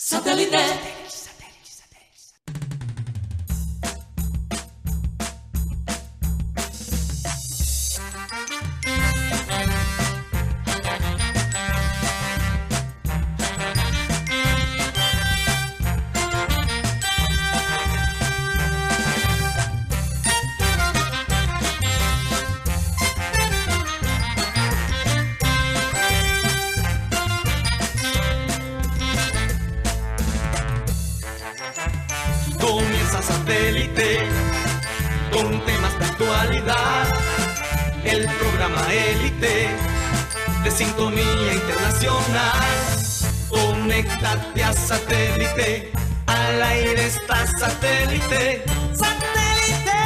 Satellite. Satélite. Al aire está satélite. ¡Satélite!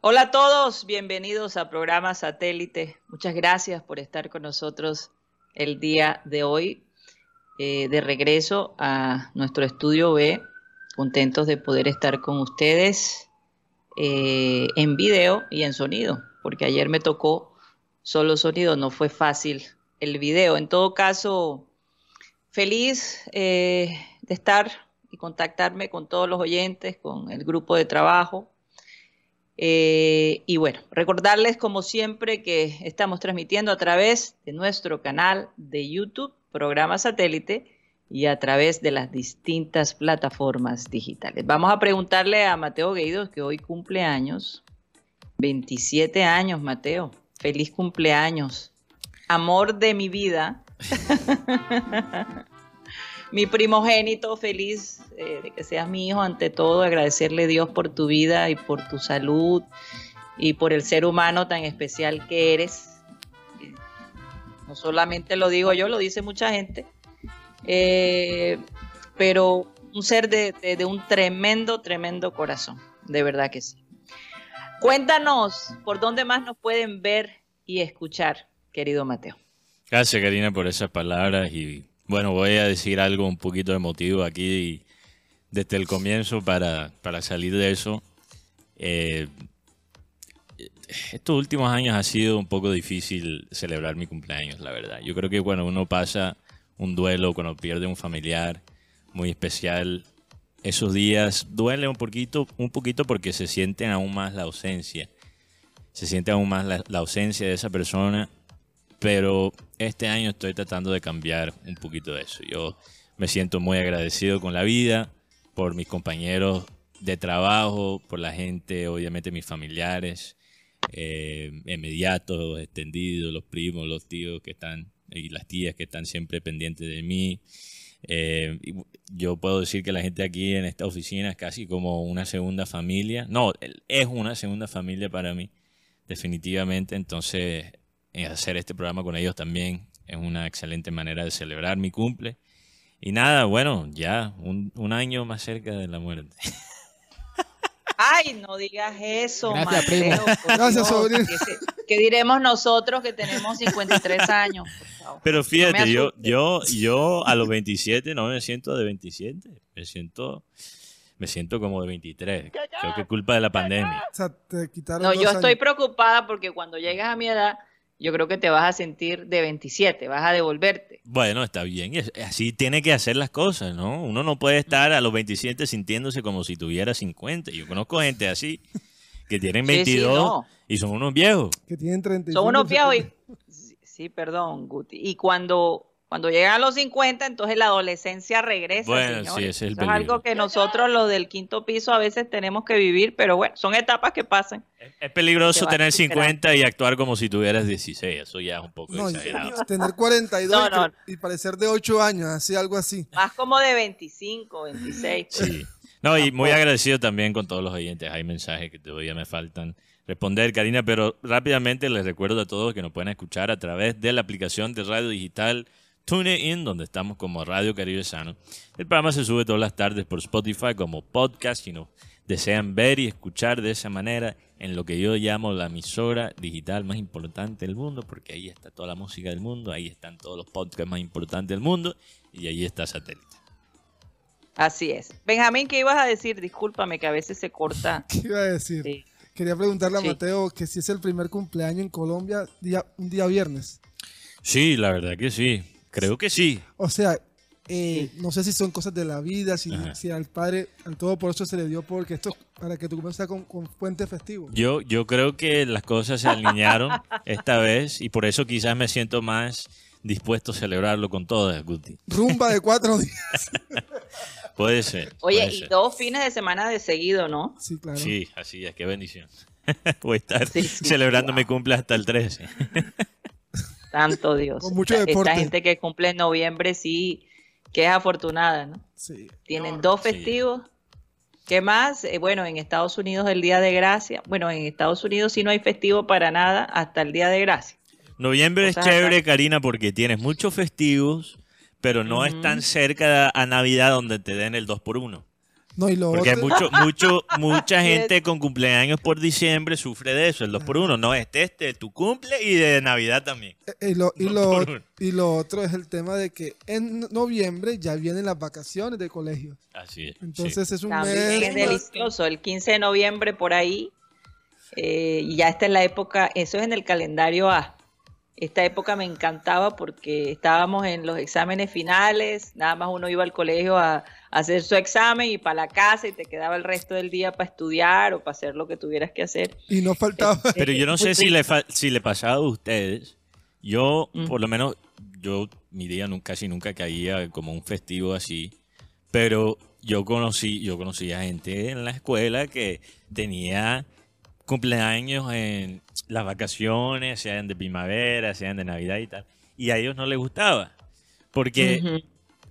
Hola a todos, bienvenidos a programa Satélite. Muchas gracias por estar con nosotros el día de hoy, eh, de regreso a nuestro estudio B. Contentos de poder estar con ustedes eh, en video y en sonido, porque ayer me tocó solo sonido, no fue fácil el video. En todo caso, feliz eh, de estar y contactarme con todos los oyentes, con el grupo de trabajo. Eh, y bueno, recordarles como siempre que estamos transmitiendo a través de nuestro canal de YouTube, programa satélite, y a través de las distintas plataformas digitales. Vamos a preguntarle a Mateo Gueidos, que hoy cumple años, 27 años, Mateo. Feliz cumpleaños. Amor de mi vida. mi primogénito, feliz eh, de que seas mi hijo, ante todo, agradecerle a Dios por tu vida y por tu salud y por el ser humano tan especial que eres. No solamente lo digo yo, lo dice mucha gente, eh, pero un ser de, de- un tremendo, tremendo corazón, de verdad que sí. Cuéntanos por dónde más nos pueden ver y escuchar, querido Mateo. Gracias, Karina, por esas palabras. Y bueno, voy a decir algo un poquito emotivo aquí desde el comienzo para, para salir de eso. Eh, estos últimos años ha sido un poco difícil celebrar mi cumpleaños, la verdad. Yo creo que cuando uno pasa un duelo, cuando pierde un familiar muy especial, esos días duele un poquito, un poquito porque se sienten aún más la ausencia. Se siente aún más la- ausencia de esa persona pero este año estoy tratando de cambiar un poquito de eso. Yo me siento muy agradecido con la vida, por mis compañeros de trabajo, por la gente, obviamente mis familiares, eh, inmediatos, extendidos, los primos, los tíos que están y las tías que están siempre pendientes de mí. Eh, yo puedo decir que la gente aquí en esta oficina es casi como una segunda familia. No, es una segunda familia para mí, definitivamente. Entonces, en hacer este programa con ellos también es una excelente manera de celebrar mi cumple. Y nada, bueno, ya un, un año más cerca de la muerte. Ay, no digas eso, Gracias, Mateo. Gracias, sobrino. ¿Qué, diremos nosotros que tenemos 53 años? por favor? Pero fíjate, yo, yo, yo a los 27 no me siento de 27, me siento, me siento como de 23. Creo que es culpa de la pandemia. O sea, te quitaron No, dos yo estoy años. preocupada porque cuando llegas a mi edad, yo creo que te vas a sentir de 27, vas a devolverte. Bueno, está bien, así tiene que hacer las cosas, ¿no? Uno no puede estar a los 27 sintiéndose como si tuviera 50. Yo conozco gente así, que tienen Sí, sí, 22 no. y son unos viejos. Que tienen 35. Son unos viejos y... Sí, sí, perdón, Guti. Y cuando, cuando llegan a los 50, entonces la adolescencia regresa, Bueno, sí, señores. ese es el Eso es peligro. algo que nosotros los del quinto piso a veces tenemos que vivir, pero bueno, son etapas que pasan. Es, es peligroso Te tener superar. 50 y actuar como si tuvieras 16. Eso ya es un poco No, exagerado. tener 42 No, y que- no. y parecer de 8 años, así, algo así. Más como de 25, 26. Sí. No, y muy agradecido también con todos los oyentes. Hay mensajes que todavía me faltan responder, Karina, pero rápidamente les recuerdo a todos que nos pueden escuchar a través de la aplicación de radio digital TuneIn, donde estamos como Radio Caribe Sano. El programa se sube todas las tardes por Spotify como podcast, si nos desean ver y escuchar de esa manera en lo que yo llamo la emisora digital más importante del mundo, porque ahí está toda la música del mundo, ahí están todos los podcasts más importantes del mundo y ahí está satélite. Así es. Benjamín, ¿qué ibas a decir? Discúlpame que a veces se corta. ¿Qué iba a decir? Sí. Quería preguntarle a Sí. Mateo que si es el primer cumpleaños en Colombia día, un día viernes. Sí, la verdad que sí. Creo que sí. O sea, eh, no sé si son cosas de la vida, si, si al padre, al todo por eso se le dio porque esto es para que tu cumpleaños sea con, con puente festivo. Yo, yo creo que las cosas se alinearon esta vez y por eso quizás me siento más dispuesto a celebrarlo con todas, Guti. Rumba de cuatro días. Puede ser. Oye, puede y ser. dos fines de semana de seguido, ¿no? Sí, claro. Sí, así es, qué bendición. Voy a estar Sí, sí. celebrando mi cumple hasta el 13. Tanto Dios. Con mucho Esta- deporte. Esta gente que cumple en noviembre sí que es afortunada, ¿no? Sí. Tienen dos sí. festivos. ¿Qué más? Eh, bueno, en Estados Unidos el Día de Gracia. Bueno, en Estados Unidos sí no hay festivo para nada hasta el Día de Gracia. Noviembre es chévere. Karina, porque tienes muchos festivos, pero no es tan cerca a Navidad donde te den el 2 por 1 No, y lo Porque hay otro, mucho, mucho, mucha gente con cumpleaños por diciembre sufre de eso, el 2 por 1 No, este, este, tu cumple y de Navidad también. eh, y, lo, y, lo, y lo otro es el tema de que en noviembre ya vienen las vacaciones de colegio. Así es. sí. Entonces es un También mes. es delicioso. El 15 de noviembre por ahí. eh, y ya está en la época, eso es en el calendario A. Esta época me encantaba porque estábamos en los exámenes finales, nada más uno iba al colegio a, a hacer su examen y para la casa y te quedaba el resto del día para estudiar o para hacer lo que tuvieras que hacer. Y no faltaba. Pero yo no sé si le, fa- si le pasaba a ustedes. Yo, Mm. por lo menos, yo mi día nunca, casi nunca caía como un festivo así. Pero yo conocí, yo conocí a gente en la escuela que tenía cumpleaños en las vacaciones, sean de primavera, sean de Navidad y tal. Y a ellos no les gustaba. Porque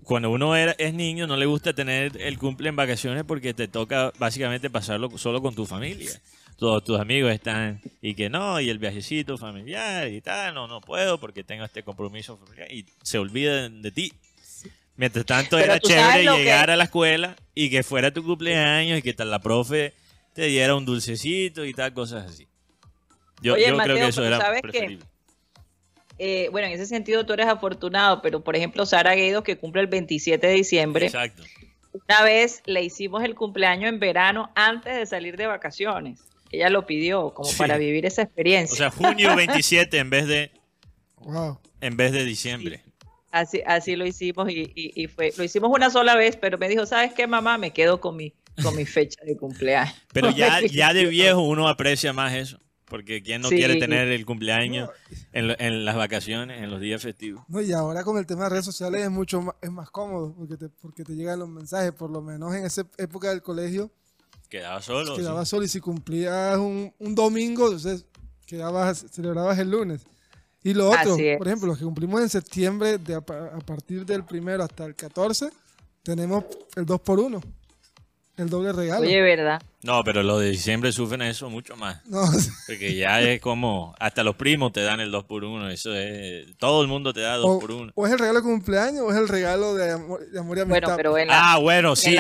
cuando uno era, es niño no le gusta tener el cumple en vacaciones porque te toca básicamente pasarlo solo con tu familia. Todos tus amigos están y que no, y el viajecito familiar y tal, no, no puedo porque tengo este compromiso familiar y se olvidan de ti. Mientras tanto Pero era chévere que- llegar a la escuela y que fuera tu cumpleaños y que tal la profe te diera un dulcecito y tal, cosas así. Yo, Oye, yo creo Mateo, que eso era ¿sabes qué? preferible. Eh, bueno, en ese sentido tú eres afortunado, pero por ejemplo Sara Gueidos que cumple el 27 de diciembre, Exacto. Una vez le hicimos el cumpleaños en verano antes de salir de vacaciones. Ella lo pidió como Sí. para vivir esa O experiencia. sea, junio 27 en vez de Wow. en vez de diciembre. así, así lo hicimos y, y- y fue, lo hicimos una sola vez, pero me dijo, ¿sabes qué, mamá? Me quedo con mi, con mi fecha de cumpleaños. Pero ya, ya de viejo uno aprecia más eso. Porque ¿quién no Sí. quiere tener el cumpleaños en, lo- en las vacaciones, en los días festivos? No, y ahora con el tema de redes sociales es mucho más, es más cómodo porque te, porque te llegan los mensajes, por lo menos en esa época del colegio Quedaba solo. quedabas sí. solo y si cumplías un, un domingo, entonces quedabas, celebrabas el lunes. Y lo otro, por ejemplo, los que cumplimos en septiembre, de a partir del primero hasta el 14, tenemos el 2 por 1 el doble regalo. Oye, ¿verdad? No, pero los de diciembre sufren eso mucho más. No, Porque ya es como, hasta los primos te dan el 2 por 1 Eso es, todo el mundo te da 2 o, por 1 o es el regalo de cumpleaños o es el regalo de amor, de amor y amistad. Bueno, pero en la, Ah, bueno, en sí.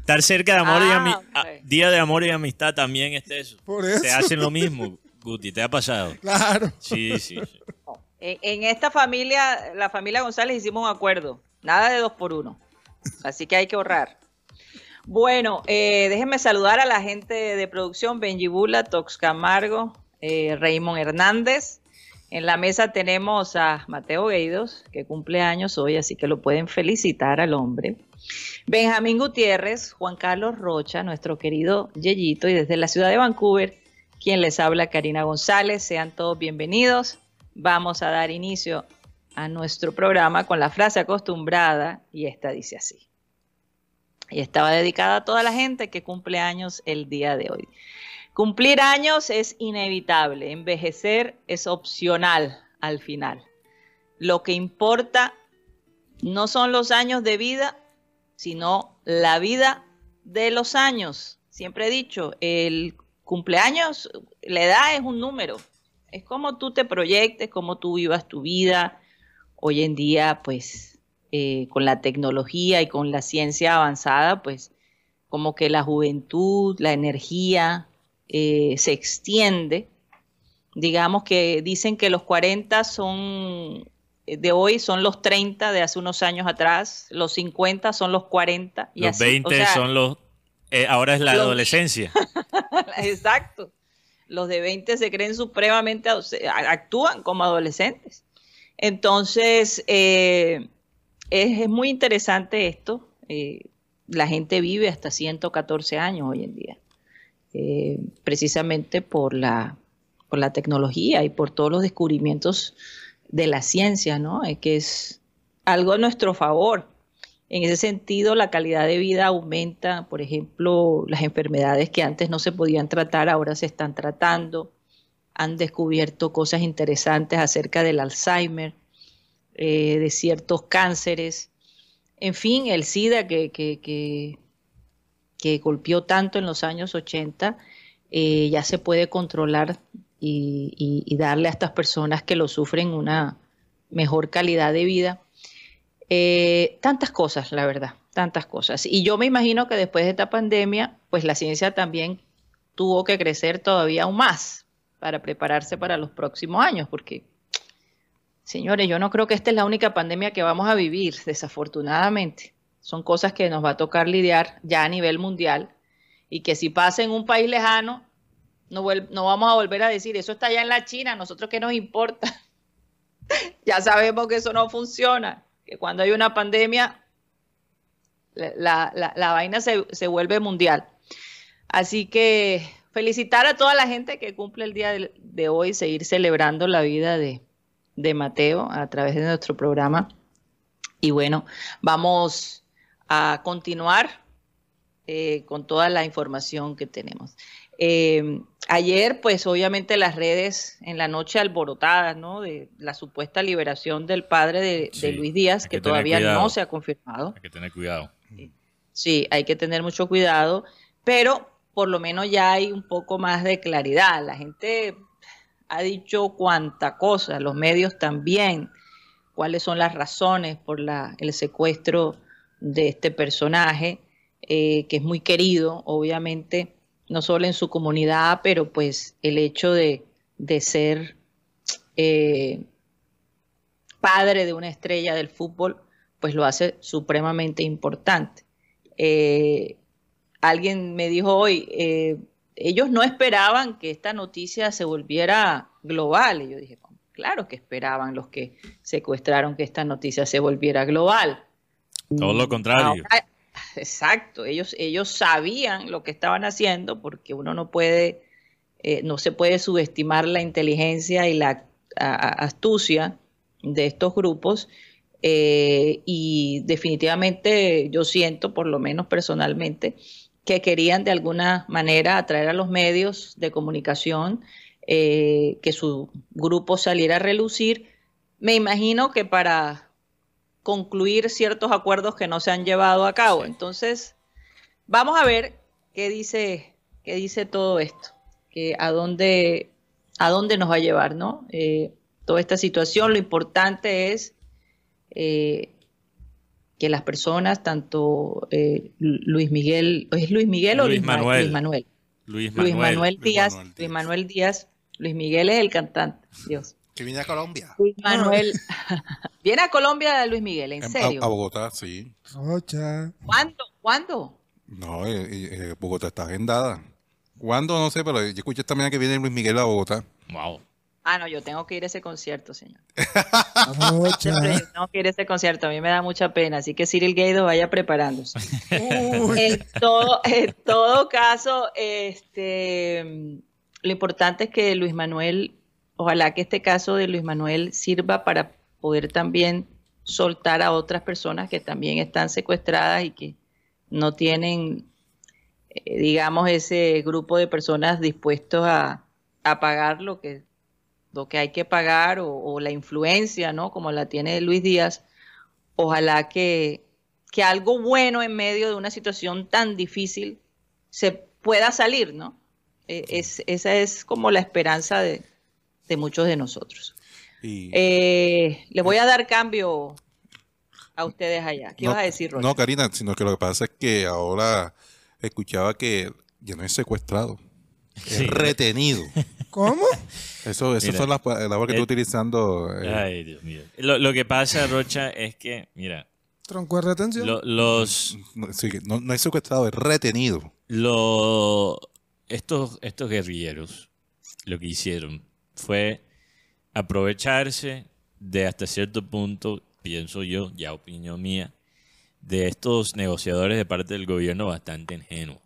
Estar cerca de amor y Ah, ami- ok. ah, Día de amor y amistad también es eso. Por eso. Te hacen lo mismo, Guti, ¿te ha pasado? Claro. Sí, sí. sí. en, en esta familia, la familia González, hicimos un acuerdo. Nada de dos por uno. Así que hay que ahorrar. Bueno, eh, déjenme saludar a la gente de producción, Benji Bula, Tox Camargo, eh, Raymond Hernández. En la mesa tenemos a Mateo Gueidos, que cumple años hoy, así que lo pueden felicitar al hombre. Benjamín Gutiérrez, Juan Carlos Rocha, nuestro querido Yeyito, y desde la ciudad de Vancouver, quien les habla, Karina González. Sean todos bienvenidos. Vamos a dar inicio a nuestro programa con la frase acostumbrada, y esta dice así. Y estaba dedicada a toda la gente que cumple años el día de hoy. Cumplir años es inevitable, envejecer es opcional al final. Lo que importa no son los años de vida, sino la vida de los años. Siempre he dicho, el cumpleaños, la edad es un número. Es como tú te proyectes, como tú vivas tu vida. Hoy en día, pues, eh, con la tecnología y con la ciencia avanzada, pues, como que la juventud, la energía eh, se extiende. Digamos que dicen que los 40 son eh, de hoy son los 30 de hace unos años atrás, los 50 son los 40 y Los así. 20 O sea, son los... eh, ahora es la los- adolescencia. Exacto. Los de 20 se creen supremamente, actúan como adolescentes. Entonces, eh, es, muy interesante esto. Eh, la gente vive hasta 114 años hoy en día, eh, precisamente por la, por la tecnología y por todos los descubrimientos de la ciencia, ¿no? Es que es algo a nuestro favor. En ese sentido, la calidad de vida aumenta, por ejemplo, las enfermedades que antes no se podían tratar, ahora se están tratando. Han descubierto cosas interesantes acerca del Alzheimer, eh, de ciertos cánceres. En fin, el SIDA que, que, que, golpeó tanto en los años 80, eh, ya se puede controlar y, darle a estas personas que lo sufren una mejor calidad de vida. Eh, tantas cosas, la verdad, tantas cosas. Y yo me imagino que después de esta pandemia, pues la ciencia también tuvo que crecer todavía aún más para prepararse para los próximos años, porque, señores, yo no creo que esta es la única pandemia que vamos a vivir, desafortunadamente. Son cosas que nos va a tocar lidiar ya a nivel mundial y que si pasa en un país lejano, no, vamos a volver a decir, eso está allá en la China, nosotros qué nos importa. ya sabemos que eso no funciona que cuando hay una pandemia, la, vaina se, vuelve mundial. Así que felicitar a toda la gente que cumple el día de, hoy, seguir celebrando la vida de, Mateo a través de nuestro programa. Y bueno, vamos a continuar eh, con toda la información que tenemos. Eh, ayer, pues obviamente las redes en la noche alborotadas, ¿no? De la supuesta liberación del padre de, Luis Díaz, que, todavía no se ha confirmado. Hay que tener cuidado. Sí, hay que tener mucho cuidado, pero por lo menos ya hay un poco más de claridad. La gente ha dicho cuánta cosa, los medios también, cuáles son las razones por la, el secuestro de este personaje, eh, que es muy querido, obviamente no solo en su comunidad, pero pues el hecho de, ser eh, padre de una estrella del fútbol, pues lo hace supremamente importante. Eh, alguien me dijo hoy, ellos no esperaban que esta noticia se volviera global. Y yo dije, claro que esperaban los que secuestraron que esta noticia se volviera global. Todo lo contrario. Exacto, ellos, ellos sabían lo que estaban haciendo porque uno no puede, eh, no se puede subestimar la inteligencia y la astucia de estos grupos eh, y definitivamente yo siento, por lo menos personalmente, que querían de alguna manera atraer a los medios de comunicación, eh, que su grupo saliera a relucir. Me imagino que para concluir ciertos acuerdos que no se han llevado a cabo. Entonces, vamos a ver qué dice, qué dice todo esto, que a dónde, a dónde nos va a llevar, ¿no? Eh, toda esta situación, lo importante es eh, que las personas, tanto eh, Luis Miguel, ¿es Luis Miguel o Luis Manuel? Luis Manuel. Luis Manuel, Díaz, Luis Manuel Díaz, Luis Miguel es el cantante, Dios. Que viene a Colombia. Luis Manuel. viene a Colombia Luis Miguel, ¿en serio? A, Bogotá, sí. ¿Cuándo? ¿Cuándo? No, eh, eh, Bogotá está agendada. ¿Cuándo? No sé, pero yo escuché esta mañana que viene Luis Miguel a Bogotá. Wow. Ah, no, yo tengo que ir a ese concierto, señor. tengo que ir a ese concierto, a mí me da mucha pena, así que Cyril Gaido vaya preparándose. en, todo, en todo caso, este, lo importante es que Luis Manuel ojalá que este caso de Luis Manuel sirva para poder también soltar a otras personas que también están secuestradas y que no tienen, eh, digamos, ese grupo de personas dispuestos a, pagar lo que, lo que hay que pagar o, la influencia, ¿no? Como la tiene Luis Díaz. Ojalá que, que algo bueno en medio de una situación tan difícil se pueda salir, ¿no? E, es, esa es como la esperanza de, de muchos de nosotros. Eh, le voy a dar cambio a ustedes allá. ¿Qué vas a decir, No, Karina, sino que lo que pasa es que ahora escuchaba que ya no es secuestrado, es retenido. ¿Cómo? Eso, eso son las palabras que estoy utilizando. Eh. Ay, Dios mío. Lo, que pasa, Rocha, es que, mira. Tronco de retención. los. No, no, es secuestrado, es retenido. Lo, estos, estos guerrilleros lo que hicieron fue aprovecharse de hasta cierto punto, pienso yo, ya opinión mía, de estos negociadores de parte del gobierno bastante ingenuos.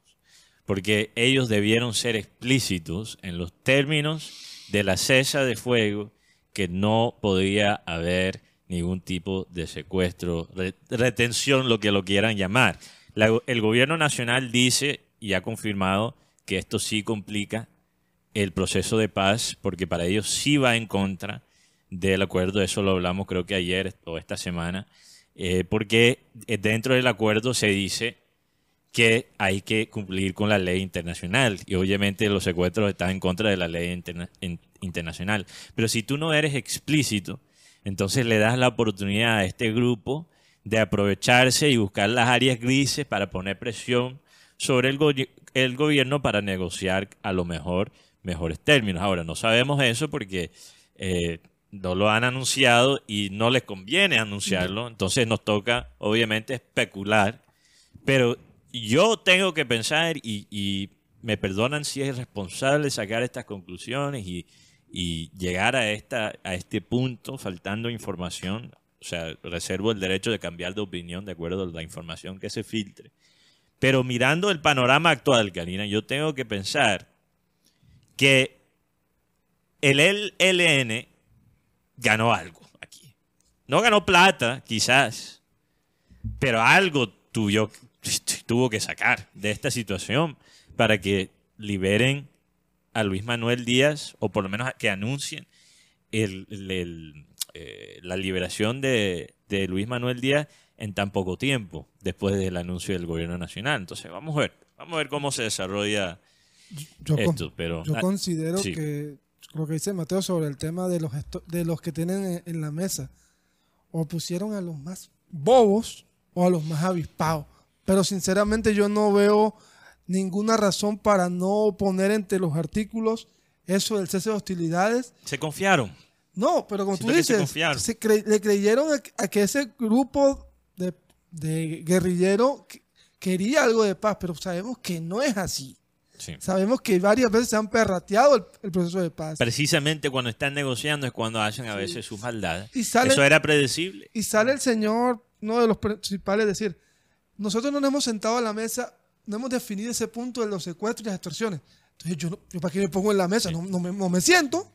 Porque ellos debieron ser explícitos en los términos de la cesa de fuego que no podía haber ningún tipo de secuestro, re- retención, lo que lo quieran llamar. La- el gobierno nacional dice y ha confirmado que esto sí complica el proceso de paz, porque para ellos sí va en contra del acuerdo, eso lo hablamos creo que ayer o esta semana, eh, porque eh, dentro del acuerdo se dice que hay que cumplir con la ley internacional y obviamente los secuestros están en contra de la ley interna- in- internacional. Pero si tú no eres explícito, entonces le das la oportunidad a este grupo de aprovecharse y buscar las áreas grises para poner presión sobre el gobierno para negociar a lo mejor mejores términos. Ahora, no sabemos eso porque eh, no lo han anunciado y no les conviene anunciarlo, entonces nos toca obviamente especular, pero yo tengo que pensar y, me perdonan si es responsable sacar estas conclusiones y, llegar a, esta, a este punto faltando información. O sea, reservo el derecho de cambiar de opinión de acuerdo a la información que se filtre. Pero mirando el panorama actual, Karina, yo tengo que pensar que el LN ganó algo aquí. No ganó plata, quizás, pero algo tuvo, tuvo que sacar de esta situación para que liberen a Luis Manuel Díaz, o por lo menos que anuncien el- el- el, eh, la liberación de, de Luis Manuel Díaz en tan poco tiempo, después del anuncio del gobierno nacional. Entonces, vamos a ver, vamos a ver cómo se desarrolla Yo, con- esto. Pero yo considero sí. que lo que dice Mateo sobre el tema de los, de los que tienen en, en la mesa, o pusieron a los más bobos o a los más avispados. Pero sinceramente yo no veo ninguna razón para no poner entre los artículos eso del cese de hostilidades se confiaron. No, pero como tú Siento se dices, confiaron. se cre- le creyeron a, a que ese grupo de, de guerrillero que- quería algo de paz, pero sabemos que no es así. Sí. Sabemos que varias veces se han perrateado el, el proceso de paz. Precisamente cuando están negociando es cuando hacen a veces sus maldades. Y sale- Eso era predecible. Y sale el señor, uno de los principales, decir, nosotros no nos hemos sentado a la mesa, no hemos definido ese punto de los secuestros y las extorsiones. Entonces yo, yo ¿para qué me pongo en la mesa? No, no me, no me siento.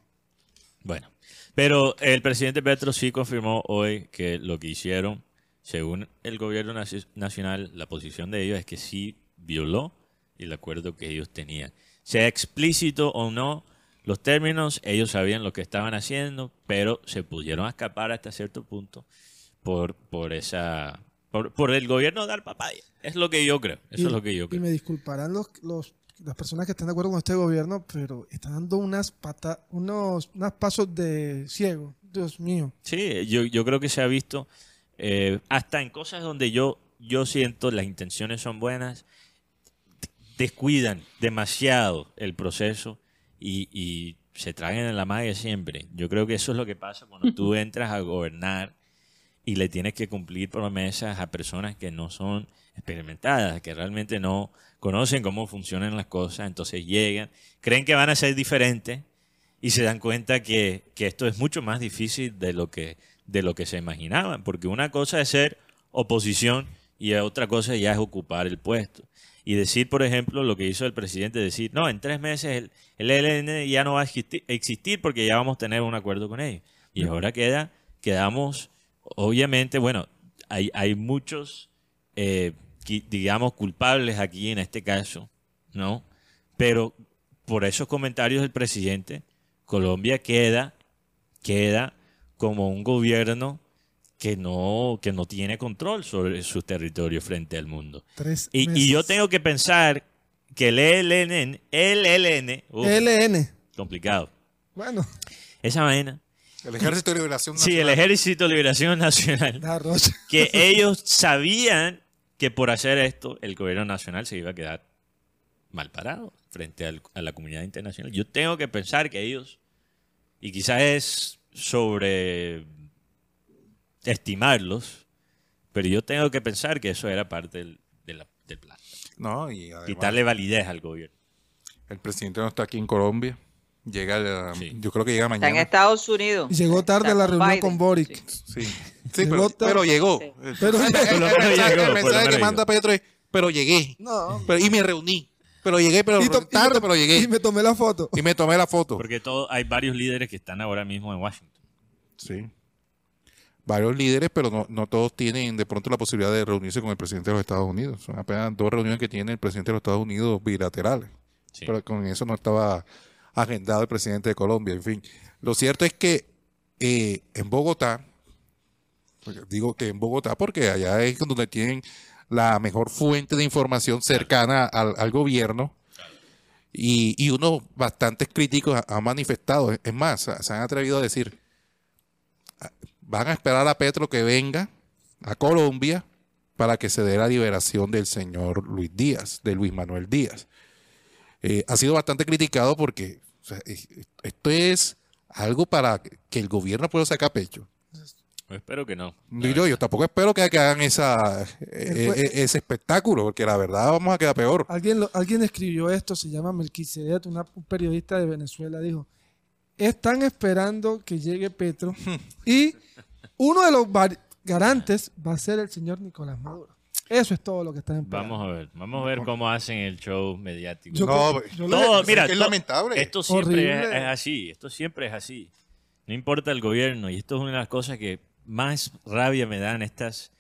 Bueno, pero el presidente Petro sí confirmó hoy que lo que hicieron, según el gobierno naci- nacional, la posición de ellos es que sí violó el acuerdo que ellos tenían. Sea explícito o no, los términos, ellos sabían lo que estaban haciendo, pero se pudieron escapar hasta cierto punto por, por esa... Por, por el gobierno dar papaya. Es lo que yo creo. Eso Y- es lo que yo Y creo. me disculparán los, los- las personas que están de acuerdo con este gobierno, pero están dando unas pata, unos, unos pasos de ciego. Dios mío. Sí, yo, yo creo que se ha visto eh, hasta en cosas donde yo, yo siento las intenciones son buenas, descuidan demasiado el proceso y, y se traen en la magia siempre. Yo creo que eso es lo que pasa cuando tú entras a gobernar y le tienes que cumplir promesas a personas que no son experimentadas, que realmente no conocen cómo funcionan las cosas, entonces llegan, creen que van a ser diferentes y se dan cuenta que, que esto es mucho más difícil de lo que de lo que se imaginaban, porque una cosa es ser oposición y otra cosa ya es ocupar el puesto. Y decir, por ejemplo, lo que hizo el presidente, decir, no, en tres meses el, el ELN ya no va a existi- existir porque ya vamos a tener un acuerdo con ellos. Y ahora queda, quedamos, obviamente, bueno, hay, hay muchos, eh, digamos, culpables aquí en este caso, ¿no? Pero por esos comentarios del presidente, Colombia queda, queda como un gobierno que no, que no tiene control sobre su territorio frente al mundo. Tres Y, y yo tengo que pensar que el ELN, el ELN, uf, LN. complicado. Bueno, Esa vaina. El Ejército de Liberación Sí, el Nacional. Ejército de Liberación Nacional. Que ellos sabían que por hacer esto el gobierno nacional se iba a quedar mal parado frente al- a la comunidad internacional. Yo tengo que pensar que ellos, y quizás es sobre estimarlos, pero yo tengo que pensar que eso era parte del, de la- del plan. No, y además, Quitarle validez al gobierno. el presidente no está aquí en Colombia. Llega, Sí. yo creo que llega Está en mañana. Estados Unidos. Y llegó tarde Está a la reunión Biden. con Boric. Sí. Sí, sí Llegó pero, pero llegó. Sí. Pero- el, mensaje- llegó, el mensaje que manda Petro es, pero llegué. No. Pero- y me reuní. Pero llegué, pero Y to- y tarde, to- pero llegué. Y me tomé la foto. Y me tomé la foto. Porque todo, hay varios líderes que están ahora mismo en Washington. Sí. Varios líderes, pero no, no todos tienen de pronto la posibilidad de reunirse con el presidente de los Estados Unidos. Son apenas dos reuniones que tiene el presidente de los Estados Unidos bilaterales. Sí. Pero con eso no estaba agendado el presidente de Colombia. En fin, lo cierto es que eh, en Bogotá, pues, digo que en Bogotá porque allá es donde tienen la mejor fuente de información cercana al, gobierno. Y, y unos bastantes críticos ha- han manifestado, es más, se se han atrevido a decir, "Ah, van a esperar a Petro que venga a Colombia para que se dé la liberación del señor Luis Díaz, de Luis Manuel Díaz. Eh, ha sido bastante criticado porque o sea, es- esto es algo para que el gobierno pueda sacar pecho. Espero que no. Yo tampoco espero que, que hagan esa, eh, eh, ese espectáculo, porque la verdad vamos a quedar peor. Alguien, lo- alguien escribió esto, se llama Melquisedec, una- un periodista de Venezuela, dijo, están esperando que llegue Petro y uno de los garantes va a ser el señor Nicolás Maduro. Eso es todo lo que están esperando. Vamos a ver. Vamos a ver cómo hacen el show mediático. Yo- No, yo le- Todo, es mira, que es lamentable. Esto siempre es, es así. Esto siempre es así. No importa el gobierno. Y esto es una de las cosas que más rabia me da en estas,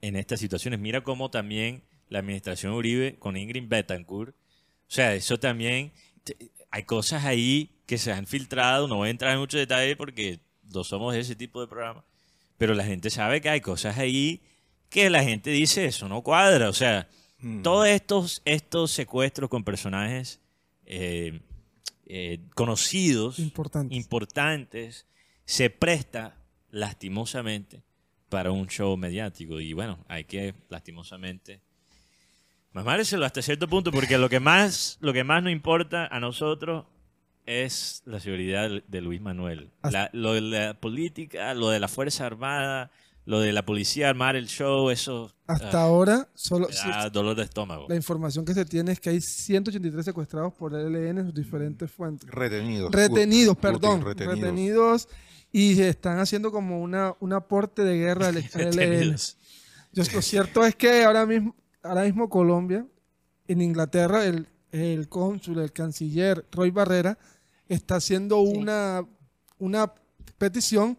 en estas situaciones. Mira cómo también la administración Uribe con Ingrid Betancourt. O sea, eso también. te- hay cosas ahí que se han filtrado. No voy a entrar en mucho detalle porque no somos de ese tipo de programa. Pero la gente sabe que hay cosas ahí que la gente dice eso no cuadra. O sea, Mm. todos estos, estos secuestros con personajes eh, eh, conocidos, Importantes. importantes, se presta lastimosamente para un show mediático. Y bueno, hay que lastimosamente mamárselo hasta cierto punto, porque lo que más, lo que más nos importa a nosotros es la seguridad de Luis Manuel. La- lo de la política, lo de la Fuerza Armada, lo de la policía armar el show, eso Hasta ah, ahora, solo da dolor de estómago. la información que se tiene es que hay 183 secuestrados por el ELN en sus diferentes fuentes. Retenidos. Retenidos, perdón. retenidos. Retenidos. y están haciendo como una, un aporte de guerra al al ELN. Detenidos. Yo- lo cierto es que ahora mismo, ahora mismo Colombia, en Inglaterra, el, el cónsul, el canciller Roy Barrera, está haciendo Sí. una, una petición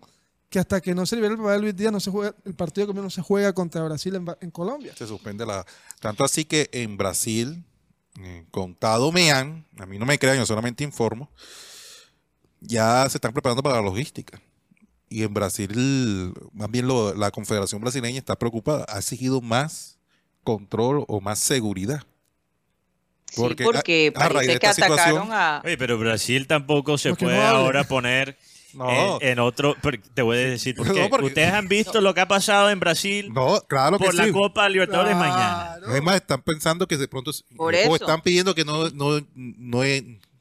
que hasta que no se libere el papel de Luis Díaz, no se juega, el partido de Colombia no se juega contra Brasil en, en Colombia. Se suspende la. Tanto así que en Brasil, eh, contado me han, a mí no me crean, yo solamente informo, ya se están preparando para la logística. Y en Brasil, más bien lo- la Confederación Brasileña está preocupada. Ha exigido más control o más seguridad. Sí, Porque porque a- a parece de que atacaron a... Oye, pero Brasil tampoco se Porque puede no ahora poner No. en, en otro. Te voy a decir, No, porque, porque- ustedes han visto lo que ha pasado en Brasil No, claro que por la sí. Copa Libertadores mañana. Claro. Es más, están pensando que de pronto Por o eso. están pidiendo que no, no, no,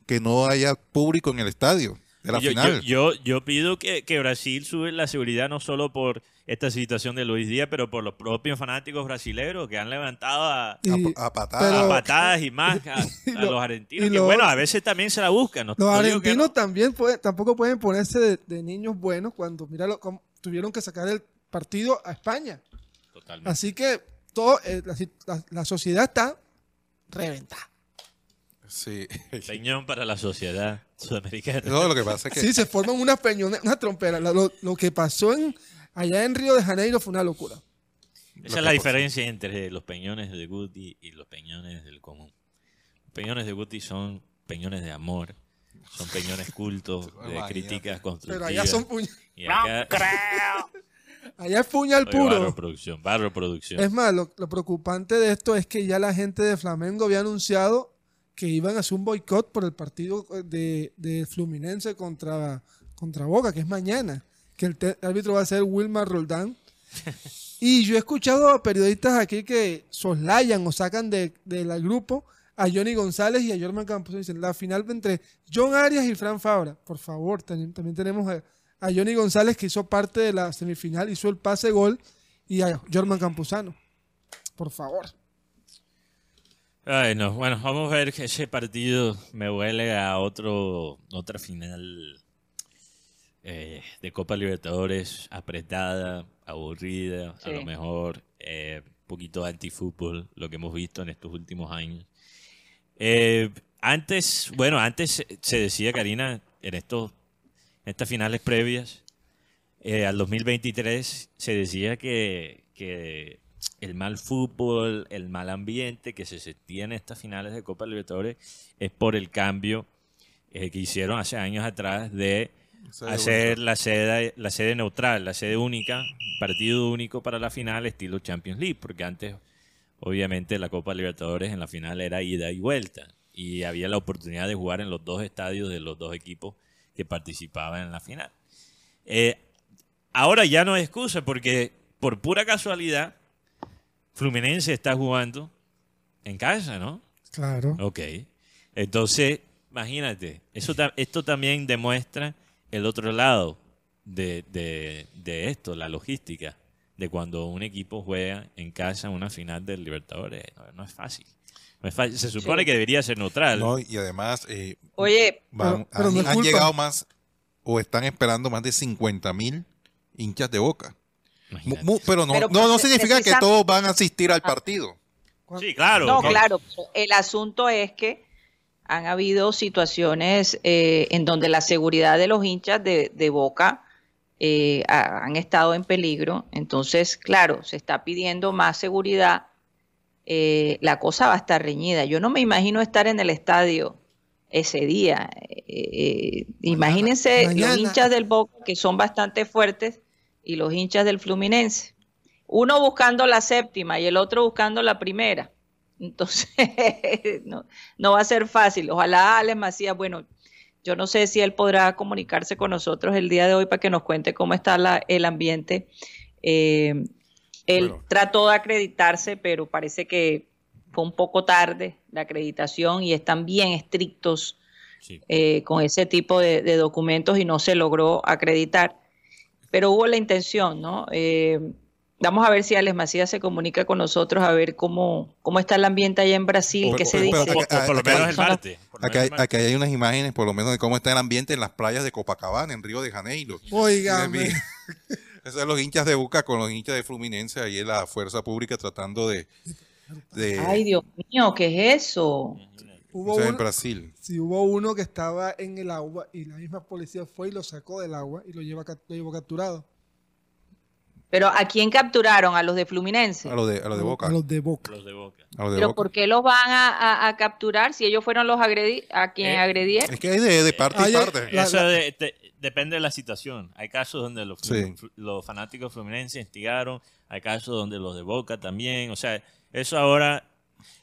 que no haya público en el estadio de la Yo, final. yo, yo, yo pido que, que Brasil sube la seguridad no solo por esta situación de Luis Díaz, pero por los propios fanáticos brasileños que han levantado a, Y- a, a patadas. pero- a patadas y más a, y a lo- los argentinos. y que lo- bueno, a veces también se la buscan. No, Los argentinos no. también tampoco pueden ponerse de, de niños buenos cuando mira lo- tuvieron que sacar el partido a España. Totalmente. Así que todo, eh, la, si- la- la sociedad está reventada. Sí. Peñón para la sociedad sudamericana. No, lo que pasa es que Sí, se forman unas peñones, una trompera. Lo, lo- lo que pasó en, allá en Río de Janeiro fue una locura. Esa es la diferencia entre los peñones de Guti y los peñones del común. Los peñones de Guti son peñones de amor, son peñones cultos, de críticas constructivas. Pero allá son puñal, Y acá, allá es puñal Oye, barro puro. producción, barro producción. Es más, lo, lo preocupante de esto es que ya la gente de Flamengo había anunciado que iban a hacer un boicot por el partido de, de Fluminense contra, contra Boca, que es mañana. Que el árbitro va a ser Wilmar Roldán. Y yo he escuchado a periodistas aquí que soslayan o sacan de- del grupo a Johnny González y a Jorman Campos. Dicen, la final entre John Arias y Fran Fabra. Por favor, también, también tenemos a, a Johnny González que hizo parte de la semifinal, hizo el pase gol, y a Jorman Campuzano. Por favor. Ay, no. Bueno, vamos a ver que ese partido me huele a otro, otra final eh, de Copa Libertadores apretada, aburrida, a lo Sí. mejor eh, un poquito antifútbol, lo que hemos visto en estos últimos años. Eh, antes, bueno, antes se- decía, Karina, en estos, en estas finales previas eh, al 2023, se decía que, que el mal fútbol, el mal ambiente que se sentía en estas finales de Copa Libertadores es por el cambio eh, que hicieron hace años atrás de hacer la sede, la sede neutral, la sede única, partido único para la final estilo Champions League, porque antes obviamente la Copa Libertadores en la final era ida y vuelta y había la oportunidad de jugar en los dos estadios de los dos equipos que participaban en la final. Eh, ahora ya no es excusa porque por pura casualidad Fluminense está jugando en casa, ¿no? Claro. Ok. Entonces, imagínate, eso esto también demuestra el otro lado de, de- de esto, la logística, de cuando un equipo juega en casa una final del Libertadores. No, no es fácil. No es fácil. Se supone Sí. que debería ser neutral. No, y además eh, Oye, van- Pero- pero han, no llegado más o están esperando más de 50 mil hinchas de boca. Mu- pero no, Pero no, no pues, significa que todos van a asistir al partido. Sí, claro. no, no. claro, el asunto es que han habido situaciones eh, en donde la seguridad de los hinchas de, de Boca eh, ha- han estado en peligro. Entonces, claro, se está pidiendo más seguridad. Eh, la cosa va a estar reñida. Yo no me imagino estar en el estadio ese día. Eh, eh, imagínense Mañana. los hinchas del Boca que son bastante fuertes y los hinchas del Fluminense. Uno buscando la séptima y el otro buscando la primera. Entonces, no, no va a ser fácil. Ojalá Alex Macías, bueno, yo no sé si él podrá comunicarse con nosotros el día de hoy para que nos cuente cómo está la- el ambiente. Eh, él Bueno. trató de acreditarse, pero parece que fue un poco tarde la acreditación y están bien estrictos Sí. eh, con ese tipo de, de documentos y no se logró acreditar. Pero hubo la intención, ¿no? Eh, vamos a ver si Alex Macías se comunica con nosotros a ver cómo, cómo está el ambiente allá en Brasil, qué se dice. por lo menos el martes. por lo Acá, hay- unas imágenes, por lo menos, de cómo está el ambiente en las playas de Copacabana, en Río de Janeiro. Óigame. Esos son los hinchas de Boca con los hinchas de Fluminense, ahí en la fuerza pública tratando de... de Ay, Dios mío, ¿qué es eso? Hubo o sea, en Brasil. sí, hubo uno que estaba en el agua y la misma policía fue y lo sacó del agua y lo, lleva, lo llevó capturado. Pero ¿a quién capturaron? ¿A los de Fluminense? A lo de, a de Boca. A los de Boca. Los de de ¿Pero Boca. por qué los van a, a- a capturar si ellos fueron los agredi a quien Eh, agredieron? Es que hay de, de parte y Ay, ay, parte. La- Eso la- de- de- depende de la situación. Hay casos donde los, Sí. los fanáticos fluminenses instigaron, hay casos donde los de Boca también. O sea, eso ahora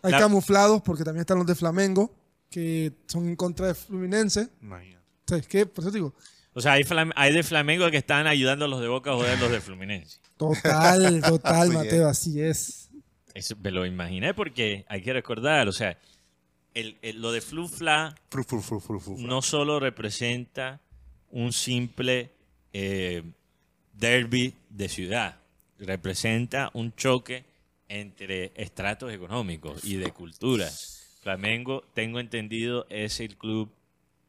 Hay La- camuflados porque también están los de Flamengo que son en contra de Fluminense. Imagínate. ¿Sabes qué? Por eso digo, O sea, hay, flam- hay de Flamengo que están ayudando a los de Boca a joder a los de Fluminense. total, total, Mateo, así es. Eso me lo imaginé porque hay que recordar, o sea, el, el- lo de Flufla Fru, fru, fru, fru, fru. no solo representa un simple eh, derby de ciudad, representa un choque entre estratos económicos y de culturas. Flamengo, tengo entendido, es el club,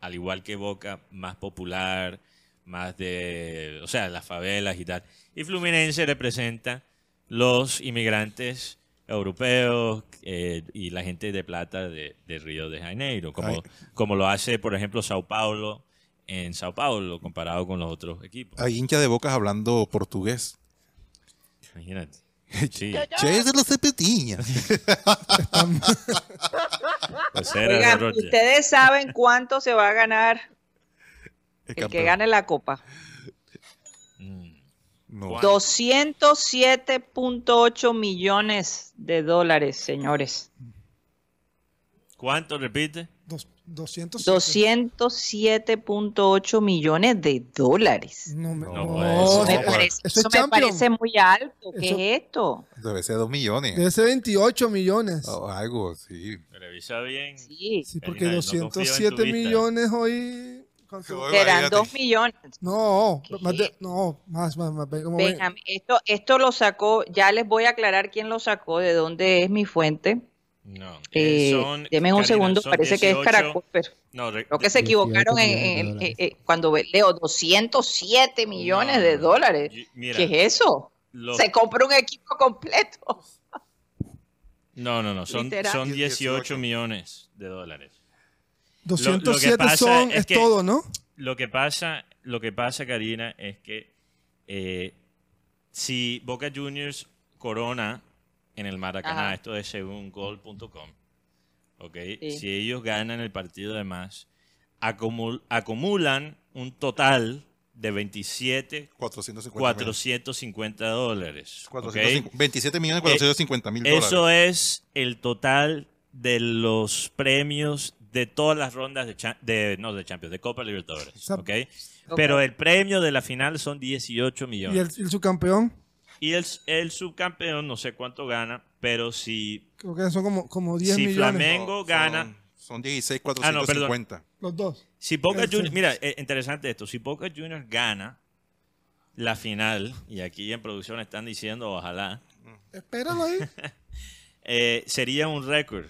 al igual que Boca, más popular, más de, o sea, las favelas y tal. Y Fluminense representa los inmigrantes europeos eh, y la gente de plata de, de Río de Janeiro, como, Ay. como lo hace, por ejemplo, Sao Paulo en Sao Paulo, comparado con los otros equipos. Hay hinchas de Boca hablando portugués. Imagínate. Sí, Che, de los cepetiñas. pues era Oigan, ustedes saben cuánto se va a ganar El el que gane la copa. Mm. No. ¿Cuánto? 207.8 millones de dólares, señores. ¿Cuánto repite? Dos, 200. 207.8 millones de dólares. No, me- No, no, pues, Eso me no, pues. parece, Eso eso es me parece muy alto. ¿Qué Eso- es esto? Debe ser dos millones. Debe ser 28 millones. O algo, sí. Revisa bien. Sí, Sí, porque tu 207 vista. millones hoy. serán imagínate. 2 millones. No, más de- no, más, más, más. como ven- Benjamín, esto, esto lo sacó, ya les voy a aclarar quién lo sacó, de dónde es mi fuente. No. Eh, son- deme un Karina, segundo, son parece que es 18 Caracol, pero No, re- creo que se 18 equivocaron en, cuando leo 207 millones No, de dólares. Mira, ¿Qué es eso? lo- Se compra un equipo completo. No, no, no. Son, son 18 18 millones de dólares. 207 pasa son, es es, que- todo, ¿no? Lo que pasa, lo que pasa, Karina, es que eh, si Boca Juniors corona en el Maracaná, Ajá. esto es según gol.com, ¿ok? Sí. Si ellos ganan el partido de más, acumul- acumulan un total de 27 450 450 dólares. ¿ok? 450 27 millones 450 mil dólares. Eso es el total de los premios de todas las rondas de, cha- de no de Champions, de Copa Libertadores, sea, ¿ok? Pero el premio de la final son 18 Y millones. el, y el subcampeón, Y el, el subcampeón no sé cuánto gana, pero si, creo que son como, como 10 si millones. Flamengo Son- gana, Son 16 Ah, no, 450. Los dos. si Boca Ese. Juniors, mira, eh, interesante esto, si Boca Juniors gana la final, y aquí en producción están diciendo ojalá, Espéralo ahí. eh, sería un récord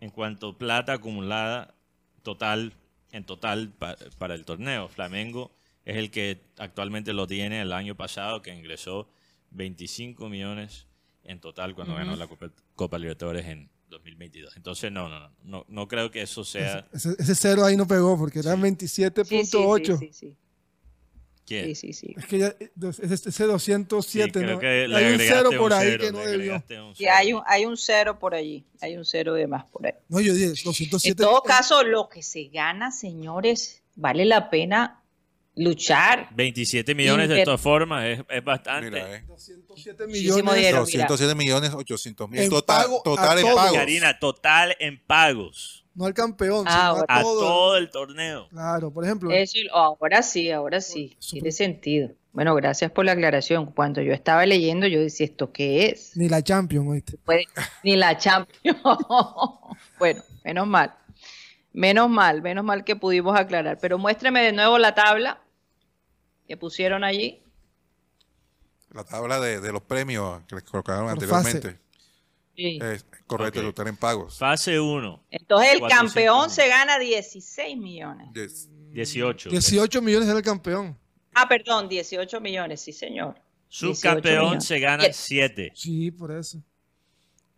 en cuanto a plata acumulada total en total pa- para el torneo. Flamengo es el que actualmente lo tiene el año pasado que ingresó 25 millones en total cuando ganó la Copa, Copa Libertadores en 2022. Entonces no, no, no, no, no creo que eso sea Ese, ese cero ahí no pegó porque era Sí, sí, 27.8. sí, sí, sí. ¿Quién? Sí, sí, sí. Es que ya, ese, ese Sí, 207, creo ¿no? que le Hay un cero un por ahí cero, que no debió. un Sí, hay un, hay un cero por allí. Hay un cero de más por ahí. No, yo dije En 207. todo eh, caso, lo que se gana, señores, vale la pena luchar. 27 millones de todas formas es, es bastante. Mira, eh. 207 Muchísimo millones. dinero. 207 millones 800 mil. Total, total en pagos. Karina, total en pagos No al campeón, Ah, sino a a todo. todo el torneo. Claro, por ejemplo, Eso, ahora sí, ahora sí. Super- Tiene sentido. Bueno, gracias por la aclaración. Cuando yo estaba leyendo, yo decía, ¿esto qué es? ni la Champions, ¿oíste? Puede- ni la Champions. bueno, menos mal. Menos mal, menos mal que pudimos aclarar. Pero muéstreme de nuevo la tabla que pusieron allí. La tabla de, de los premios que les colocaron Por anteriormente. Sí. Es correcto, Ok. total en pagos. Fase 1, Entonces el 400 campeón mil. se gana 16 millones. Yes. 18. 18 millones era el campeón. Ah, perdón, 18 millones, sí, señor. 18 Subcampeón se gana Bien. 7. Sí, por eso.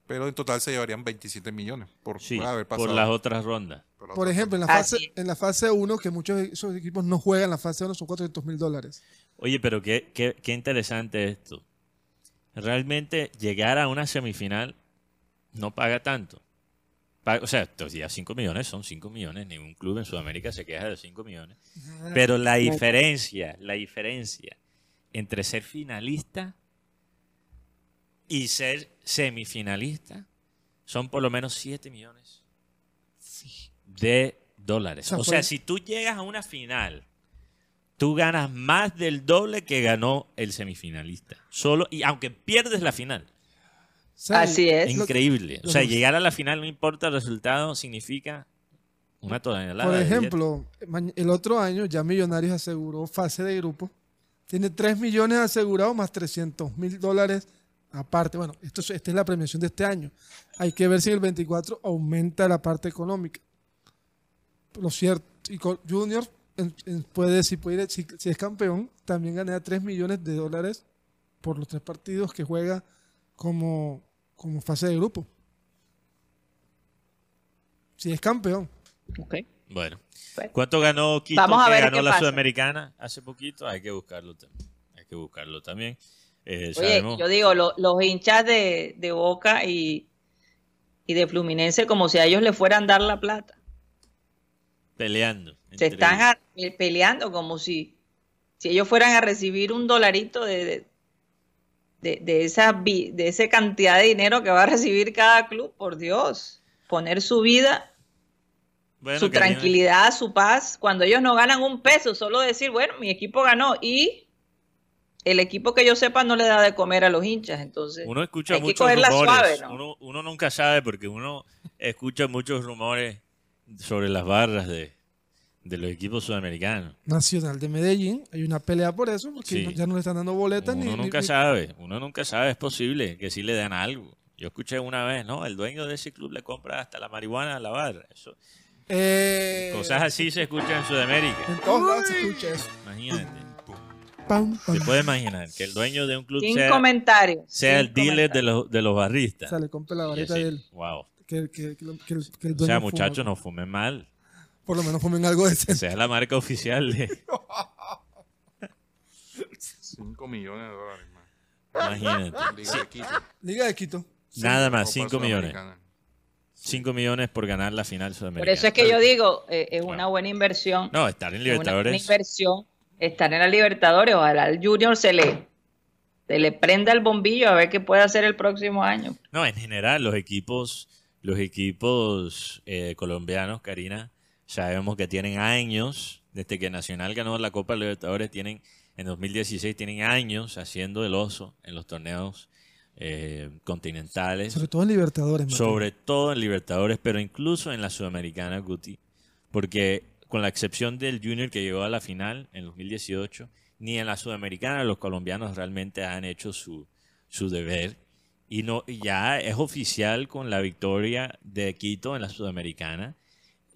Pero en total se llevarían 27 millones por Sí, haber por pasado. las otras rondas. por ejemplo, en la fase en la fase 1, que muchos de esos equipos no juegan, la fase 1 son 400 mil dólares. Oye, pero qué, qué, qué interesante esto. Realmente llegar a una semifinal no paga tanto. O sea, estos días 5 millones son 5 millones. Ningún club en Sudamérica se queja de 5 millones. Pero la diferencia, la diferencia entre ser finalista y ser semifinalista son por lo menos 7 millones de dólares. O sea, O sea, fue- si tú llegas a una final, tú ganas más del doble que ganó el semifinalista. Solo, y aunque pierdes la final. O sea, Así es. Increíble. O sea, que- llegar a la final, no importa el resultado, significa una tonelada. Por ejemplo, el otro año ya Millonarios aseguró fase de grupo. Tiene 3 millones asegurados más 300 mil dólares aparte. Bueno, esto es, esta es la premiación de este año. Hay que ver si en el 24 aumenta la parte económica. Lo cierto, y con Junior en- en- puede, si, puede, si, si es campeón, también gana 3 millones de dólares por los tres partidos que juega como, como fase de grupo. Si es campeón. Ok. Bueno. Bueno. ¿Cuánto ganó Quito Vamos a que ver ganó qué la pasa. Sudamericana hace poquito? Hay que buscarlo también. Hay que buscarlo también. Eh, Oye, yo digo, lo- los hinchas de, de Boca y, y de Fluminense como si a ellos le fueran a dar la plata. peleando. Se están a- eh, peleando como si, si ellos fueran a recibir un dolarito de, de, esa, de esa cantidad de dinero que va a recibir cada club. Por Dios, poner su vida, Bueno, su tranquilidad, su paz. Cuando ellos no ganan un peso, solo decir, bueno, mi equipo ganó y el equipo que yo sepa no le da de comer a los hinchas. Entonces, Uno escucha hay que muchos cogerla rumores. suave, ¿no? uno, uno nunca sabe porque uno escucha muchos rumores sobre las barras de, de los equipos sudamericanos. Nacional de Medellín. Hay una pelea por eso, porque Sí. no- ya no le están dando boletas ni, Uno ni- nunca ni- sabe, uno nunca sabe, es posible que sí le den algo. Yo Yo escuché una vez, ¿no? El dueño de ese club le compra hasta la marihuana a la barra. Eso, Eh, cosas así se escuchan en Sudamérica. En todos lados se escucha eso. Imagínate. Pam, pam. Se puede imaginar que el dueño de un club Sin sea, comentarios. sea el dealer de los, de los O barristas. sea, le compra la varita de él. Wow. Que, que, que, que el, que el O sea, muchachos, no fumen mal. Por lo menos fumen algo decente. Sea la marca oficial de... 5 millones de dólares más. Imagínate. Liga de Quito. Liga de Quito. Nada más, Copa 5 millones. Sudamericana. 5 millones por ganar la final Por eso es que yo digo, eh, es una buena inversión. No, estar en es una buena Libertadores. inversión estar en la Libertadores. Ojalá al Junior se le, se le prenda el bombillo a ver qué puede hacer el próximo año. No, en general, los equipos, los equipos eh, colombianos, Karina, sabemos que tienen años, desde que Nacional ganó la Copa Libertadores, tienen, en 2016 tienen años haciendo el oso en los torneos eh, continentales. Sobre todo en Libertadores. Sobre todo en Libertadores, pero incluso en la Sudamericana, Guti, porque con la excepción del Junior que llegó a la final en 2018, ni en la Sudamericana los colombianos realmente han hecho su, su deber. Y no, ya es oficial con la victoria de Quito en la Sudamericana.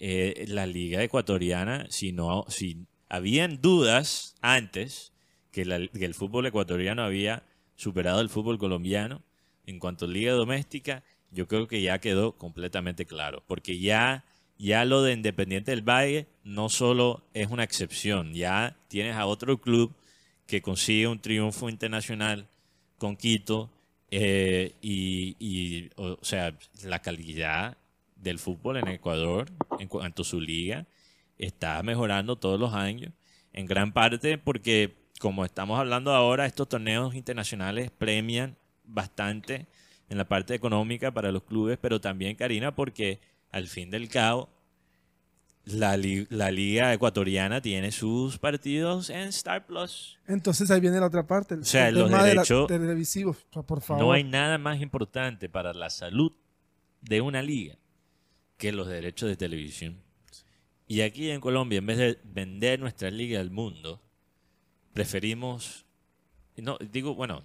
eh, la Liga Ecuatoriana, si no, si habían dudas antes que, que el fútbol ecuatoriano había superado el fútbol colombiano en cuanto a liga doméstica, yo creo que ya quedó completamente claro, porque ya ya lo de Independiente del Valle no solo es una excepción, ya tienes a otro club que consigue un triunfo internacional con Quito eh, y, y, o sea, la calidad del fútbol en Ecuador en cuanto a su liga está mejorando todos los años, en gran parte porque, como estamos hablando ahora, estos torneos internacionales premian bastante en la parte económica para los clubes, pero también, Karina, porque al fin del cabo, la, li- la liga ecuatoriana tiene sus partidos en Star Plus. Entonces ahí viene la otra parte. El, O sea, el los tema de derechos- televisivos. Por favor. No hay nada más importante para la salud de una liga que los derechos de televisión. Y aquí en Colombia, en vez de vender nuestra liga al mundo, preferimos, no, digo, bueno,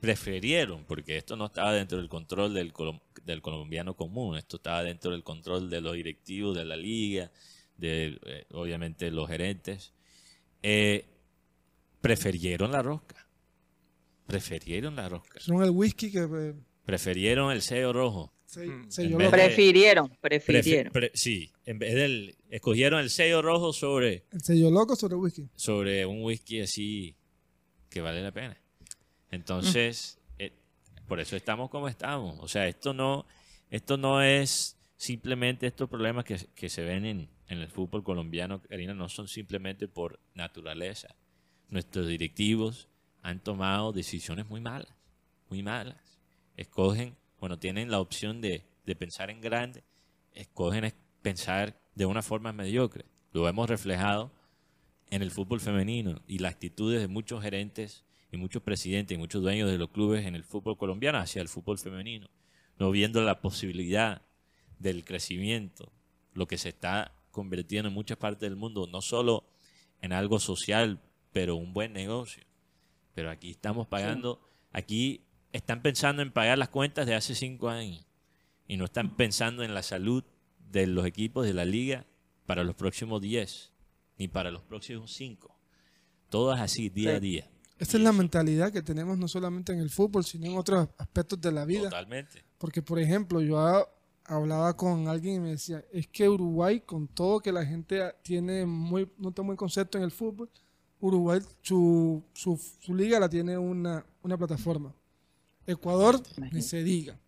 prefirieron, porque esto no estaba dentro del control del, colom- del colombiano común, esto estaba dentro del control de los directivos de la liga, de eh, obviamente los gerentes, eh, prefirieron la rosca. Prefirieron la rosca. Son el whisky que eh, Prefirieron el sello rojo. se, Mm. se lo- de- Prefirieron, Prefi- prefirieron. pre- sí, en vez del. Escogieron el sello rojo sobre, el sello loco sobre el whisky. sobre un whisky así que vale la pena. Entonces, eh, por eso estamos como estamos. O sea, esto no, esto no es simplemente estos problemas que, que se ven en, en el fútbol colombiano, Karina, no son simplemente por naturaleza. Nuestros directivos han tomado decisiones muy malas, muy malas. Escogen, bueno, tienen la opción de, de pensar en grande, escogen es- pensar de una forma mediocre. Lo hemos reflejado en el fútbol femenino y las actitudes de muchos gerentes y muchos presidentes y muchos dueños de los clubes en el fútbol colombiano hacia el fútbol femenino, no viendo la posibilidad del crecimiento, lo que se está convirtiendo en muchas partes del mundo, no solo en algo social, pero un buen negocio. Pero aquí estamos pagando, aquí están pensando en pagar las cuentas de hace cinco años y no están pensando en la salud de los equipos de la liga para los próximos 10 ni para los próximos 5. Todo es así día Sí. a día. Esta es la mentalidad que tenemos no solamente en el fútbol, sino en otros aspectos de la vida. Totalmente. Porque, por ejemplo, yo ha- hablaba con alguien y me decía, es que Uruguay, con todo que la gente tiene muy, no tiene buen concepto en el fútbol, Uruguay, su, su, su liga la tiene una, una plataforma. Ecuador, ni se diga.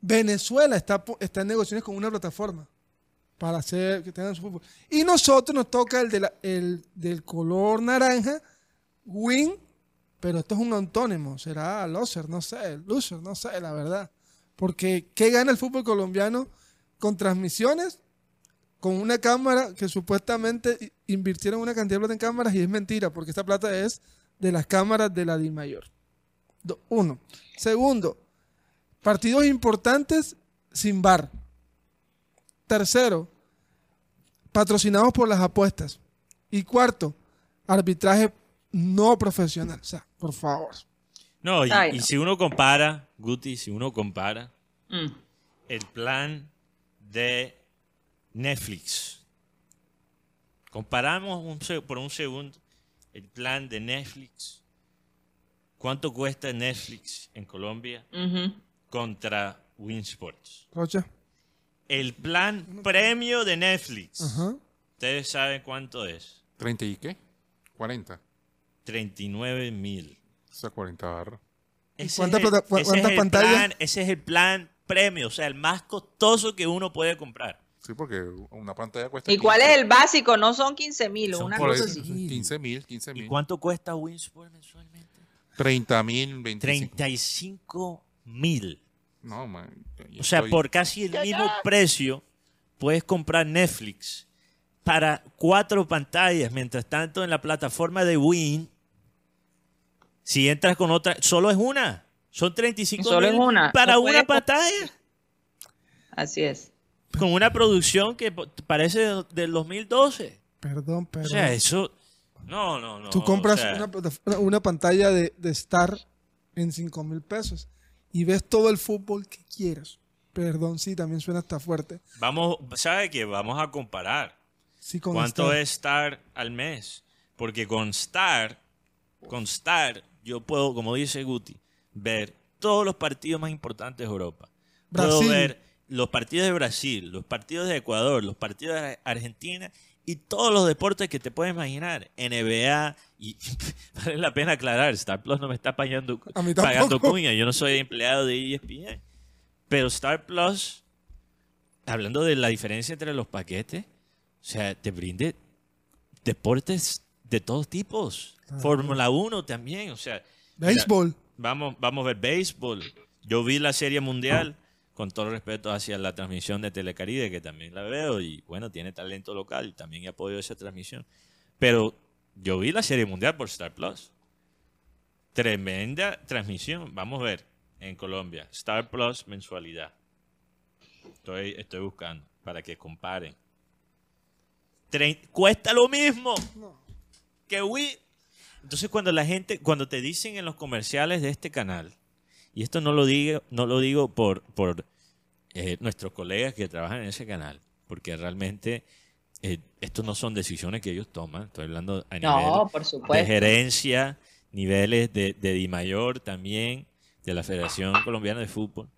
Venezuela está, po- está en negociaciones con una plataforma para hacer que tengan su fútbol. Y nosotros nos toca el, de la- el del color naranja, Win, pero esto es un antónimo, será loser, no sé, loser, no sé, la verdad. Porque ¿qué gana el fútbol colombiano con transmisiones? Con una cámara que supuestamente invirtieron una cantidad de plata en cámaras y es mentira, porque esta plata es de las cámaras de la DIMAYOR. Do- Uno. Segundo, partidos importantes sin bar. Tercero, patrocinados por las apuestas. Y cuarto, arbitraje no profesional. O sea, por favor. No, y, Ay, y no. si uno compara, Guti, si uno compara Mm. el plan de Netflix. Comparamos un por un segundo el plan de Netflix. ¿Cuánto cuesta Netflix en Colombia contra Winsports? Rocha. El plan premio de Netflix. ¿Ustedes saben cuánto es? ¿30 y qué? 40. 39 mil. O sea, 40 barras. Cuántas es el- ese es el pantallas? plan- ese es el plan premio, o sea, el más costoso que uno puede comprar. Sí, porque una pantalla cuesta. ¿Y cuál es el básico? No son 15 mil, una cosa así. así. 15 mil, 15 ¿Y mil. cuánto cuesta Winsport mensualmente? 30 mil, 25. 35 mil. No, man. O sea, estoy- por casi el mismo precio puedes comprar Netflix para cuatro pantallas. Mientras tanto, en la plataforma de Win, si entras con otra, solo es una. Son 35 Solo es mil una. para No una pantalla. Así es. Con una producción que parece de- del 2012. Perdón, O perdón. sea, eso... No, no, no. Tú compras o sea, una, plataforma- una pantalla de, de Star en 5 mil pesos y ves todo el fútbol que quieras. Perdón, sí, también suena hasta fuerte. Vamos, ¿sabe qué? Vamos a comparar. Sí, ¿Cuánto es Star al mes? Porque con Star, con Star, yo puedo, como dice Guti, ver todos los partidos más importantes de Europa. Puedo Brasil. ver los partidos de Brasil, los partidos de Ecuador, los partidos de Argentina y todos los deportes que te puedes imaginar. NBA y vale la pena aclarar, Star Plus no me está pagando, pagando cuña, yo no soy empleado de ESPN. Pero Star Plus, hablando de la diferencia entre los paquetes, o sea, te brinde deportes de todos tipos. Fórmula 1 también, o sea. Béisbol. Vamos, vamos a ver béisbol. Yo vi la Serie Mundial, con todo respeto hacia la transmisión de Telecaribe, que también la veo, y bueno, tiene talento local, y también apoyo esa transmisión. Pero yo vi la Serie Mundial por Star Plus. Tremenda transmisión. Vamos a ver en Colombia. Star Plus mensualidad. Estoy, estoy buscando para que comparen. Cuesta lo mismo que Wii. Entonces cuando la gente, cuando te dicen en los comerciales de este canal, y esto no lo digo, no lo digo por, por eh, nuestros colegas que trabajan en ese canal, porque realmente eh, estos no son decisiones que ellos toman. Estoy hablando a nivel No, por de gerencia, niveles de, de DIMAYOR también, de la Federación Colombiana de Fútbol.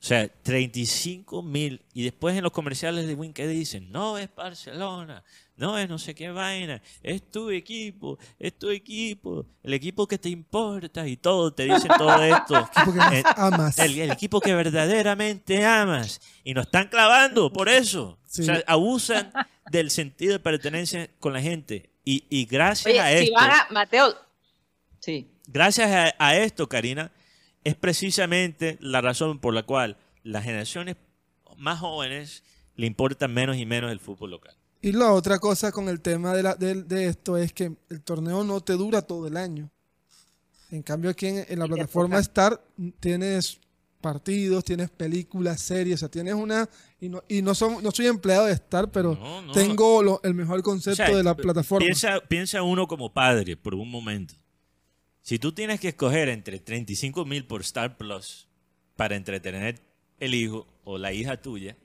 O sea, 35 mil. Y después en los comerciales de Win, ¿qué dicen? No es Barcelona, no es no sé qué vaina, es tu equipo, es tu equipo, el equipo que te importa y todo, te dicen todo esto. Porque más Eh, amas. el, el equipo que verdaderamente amas. Y nos están clavando por eso. Sí. O sea, abusan del sentido de pertenencia con la gente. Y, y gracias Oye, a si esto, van a, Mateo, sí, gracias a, a esto, Karina, es precisamente la razón por la cual las generaciones más jóvenes le importan menos y menos el fútbol local. Y la otra cosa con el tema de, la- de- de esto es que el torneo no te dura todo el año. En cambio, aquí en, en la plataforma. Star tienes partidos, tienes películas, series, o sea, tienes una... Y no, y no, son, no soy empleado de Star, pero No, no. tengo lo- el mejor concepto O sea, de la plataforma. Piensa, piensa uno como padre por un momento. Si tú tienes que escoger entre 35 mil por Star Plus para entretener el hijo o la hija tuya,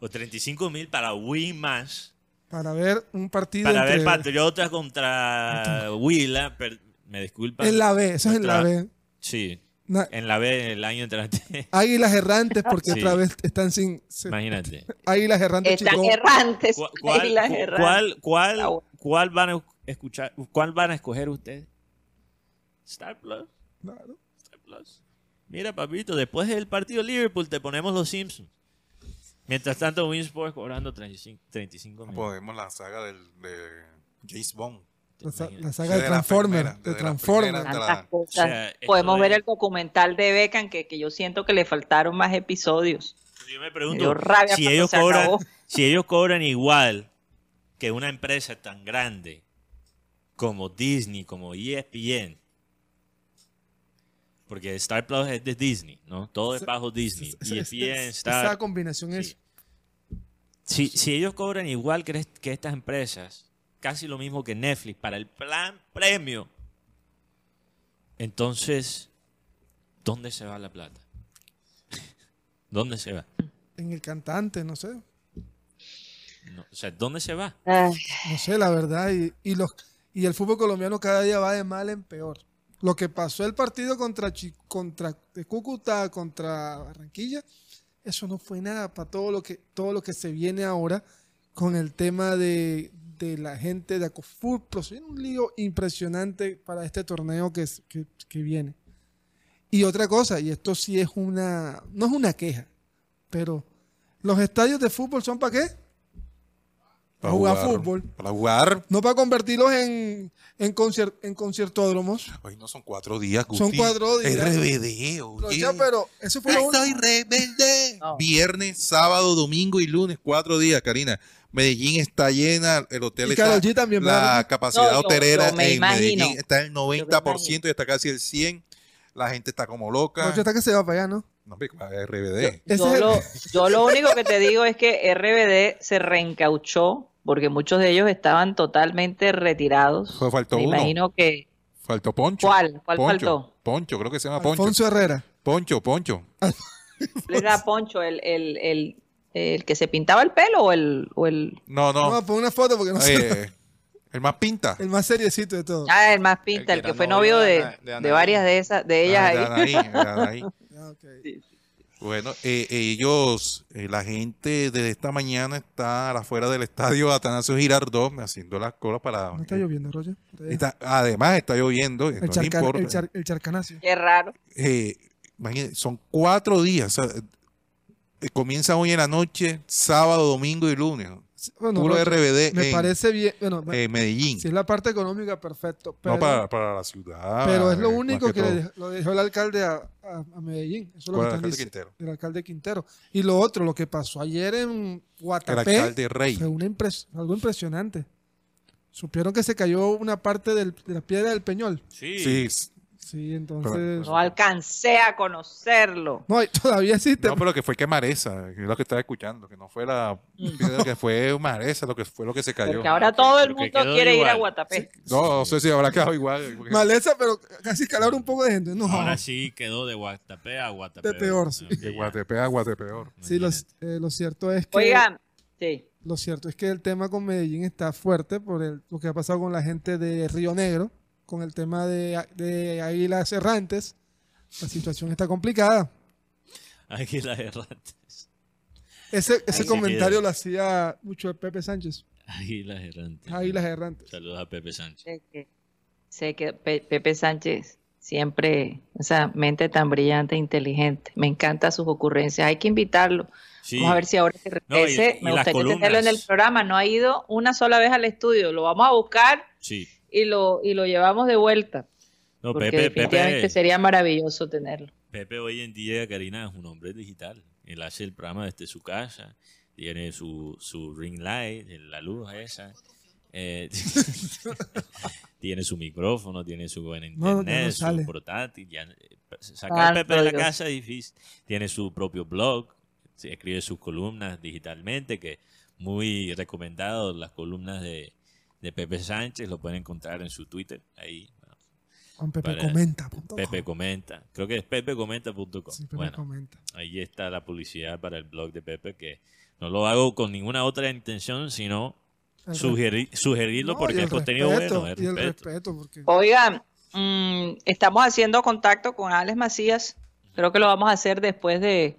o 35 mil para Win más, para ver un partido para ver entre- Patriotas contra Huila, per- me disculpan. en la B, eso es en la B. Sí, Na- en la B el año entrante. Águilas errantes porque Sí. otra vez están sin... Imagínate. Águilas errantes, están chicos. errantes. ¿Cu- ¿Cuál, águilas cu- errantes. cuál, cuál, cuál van a escuchar, cuál van a escoger ustedes? Star Plus. Claro. Star Plus. Mira, papito, después del partido de Liverpool te ponemos los Simpsons. Mientras tanto, Winsport cobrando 35, 35 mil. Podemos la saga del, de James Bond. La, sa- Imagínate. la saga de Desde Transformers. De Transformers. la-. O sea, Podemos ver el documental de Beckham que, que yo siento que le faltaron más episodios. Yo me Me pregunto rabia si ellos cobran, si ellos cobran igual que una empresa tan grande como Disney, como ESPN. Porque Star Plus es de Disney, ¿no? Todo es Esa- bajo Disney. Esa- esa- ESPN, esa Star. combinación Sí. es... Si, si ellos cobran igual que, que estas empresas, casi lo mismo que Netflix, para el plan premio, entonces, ¿dónde se va la plata? ¿Dónde se va? En el cantante, no sé. No, o sea, ¿dónde se va? Ay, No sé, la verdad. Y, y los, y el fútbol colombiano cada día va de mal en peor. Lo que pasó el partido contra, contra Cúcuta, contra Barranquilla, eso no fue nada para todo lo que, todo lo que se viene ahora con el tema de, de la gente de Acofutbol. Es un lío impresionante para este torneo que, que, que viene. Y otra cosa, y esto sí es una, no es una queja, pero los estadios de fútbol son para qué? Para jugar fútbol. Para jugar. No para convertirlos en, en, concier- en conciertódromos. Hoy no son cuatro días, Son Gusti. cuatro días. RBD, oye. sea, pero eso fue lo Estoy rebelde. No. Viernes, sábado, domingo y lunes, cuatro días, Karina. Medellín está llena, el hotel Y está. Karol G también, la ¿verdad? capacidad No, hotelera yo me en imagino. Medellín está el 90% imagino. y está casi el 100%. La gente está como loca. Noche está que se va para allá, ¿no? No, pero RBD. Yo, lo, yo lo único que te digo es que RBD se reencauchó porque muchos de ellos estaban totalmente retirados. Faltó Me uno. imagino que. Faltó Poncho. ¿Cuál? ¿Cuál Poncho. faltó? Poncho, creo que se llama Poncho. Alfonso Herrera. Poncho, Poncho. ¿Le da Poncho el, el, el, el que se pintaba el pelo o el. O el... No, No, no. pon una foto porque no sé. Eh, el más pinta. El más seriecito de todo. Ah, el más pinta, El el que era fue novio de de, varias de esas, de ellas Ah, ahí. de Anaí, de Anaí. Ah. Bueno, eh, ellos, eh, la gente desde esta mañana está afuera del estadio Atanasio Girardot haciendo las colas para... No está lloviendo, Roger. Está- además está lloviendo, el, no charca- importa. el, char- el charcanacio. Qué raro. Eh, imagínate, son cuatro días. o sea, eh, comienza hoy en la noche, sábado, domingo y lunes. Bueno, Puro RBD me en, parece bien. Bueno, me- en Medellín. si es la parte económica, perfecto. Pero, no para, para la ciudad. pero es lo eh, único que, le todo. dej- lo dejó el alcalde a, a- a Medellín. Eso es lo que ¿Cuál están alcalde diciendo. Quintero? El alcalde Quintero. Y lo otro, lo que pasó ayer en El Guatapé. alcalde Rey. Fue una impres- algo impresionante. Supieron que se cayó una parte del- de la piedra del Peñol. Sí. Sí, Sí, entonces. No alcancé a conocerlo. No, todavía existe. No, pero que fue que Maresa, que es lo que estaba escuchando, que no fue la que fue Maresa lo que fue lo que se cayó. Porque ahora todo el mundo quedó quiere ir a. Guatapé. No, no sé si habrá quedado igual. porque- pero casi calor un poco de gente. No, Ahora sí quedó de Guatapé a Guatapé. De peor, sí. De Guatepe a Guatepeor. sí, lo, eh, lo cierto es que. Oigan, sí. Lo cierto es que el tema con Medellín está fuerte por el- lo que ha pasado con la gente de Río Negro, con el tema de, de Águilas Errantes. La situación está complicada. La errantes. Ese, ese se comentario lo hacía mucho Pepe Sánchez. Águilas errantes. Águilas Errantes. Saludos a Pepe Sánchez. Sé que, sé que Pe- Pepe Sánchez siempre, esa mente tan brillante e inteligente. Me encantan sus ocurrencias. Hay que invitarlo. Sí. Vamos a ver si ahora No, y- regrese. y Me las gustaría tenerlo en el programa. No ha ido una sola vez al estudio. Lo vamos a buscar Sí. Y lo, y lo llevamos de vuelta. No, porque Pepe, definitivamente Pepe, sería maravilloso tenerlo. Pepe hoy en día, Karina, es un hombre digital. Él hace el programa desde su casa, tiene su, su ring light, la luz esa, eh, tiene su micrófono, tiene su buen No, ya no internet, sale. su portátil. Ya, sacar Pepe de la Dios. casa es difícil. Tiene su propio blog, escribe sus columnas digitalmente, que muy recomendado las columnas de, de Pepe Sánchez, lo pueden encontrar en su Twitter, ahí. Juan Pepe Para- comenta. Pepe com. comenta, creo que es pepecomenta.com. Sí, Pepe bueno, comenta. ahí está la publicidad para el blog de Pepe, que no lo hago con ninguna otra intención, sino El sugerir, sugerirlo No, porque el es contenido respeto, bueno, Y el respeto. respeto, porque Oigan, mm, estamos haciendo contacto con Alex Macías. Creo que lo vamos a hacer después de,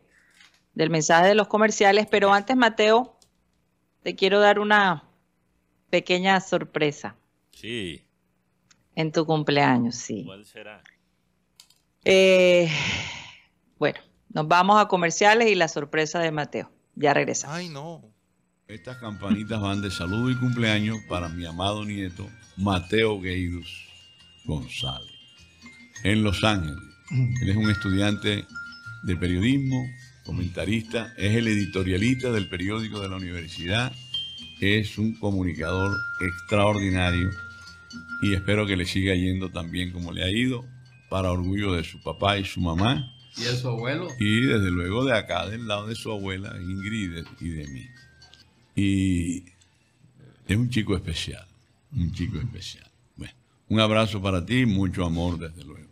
del mensaje de los comerciales. Pero antes, Mateo, te quiero dar una pequeña sorpresa Sí, en tu cumpleaños, sí. ¿cuál será? Eh, bueno, nos vamos a comerciales y la sorpresa de Mateo. Ya regresamos. Ay, no. Estas campanitas van de saludo y cumpleaños para mi amado nieto Mateo Gueiros González, en Los Ángeles. Él es un estudiante de periodismo, comentarista, es el editorialista del periódico de la universidad, es un comunicador extraordinario y espero que le siga yendo tan bien como le ha ido, para orgullo de su papá y su mamá ¿Y de su abuelo? y desde luego de acá, del lado de su abuela Ingrid y de- mí. Y es un chico especial, un chico especial. Bueno, un abrazo para ti, mucho amor desde luego.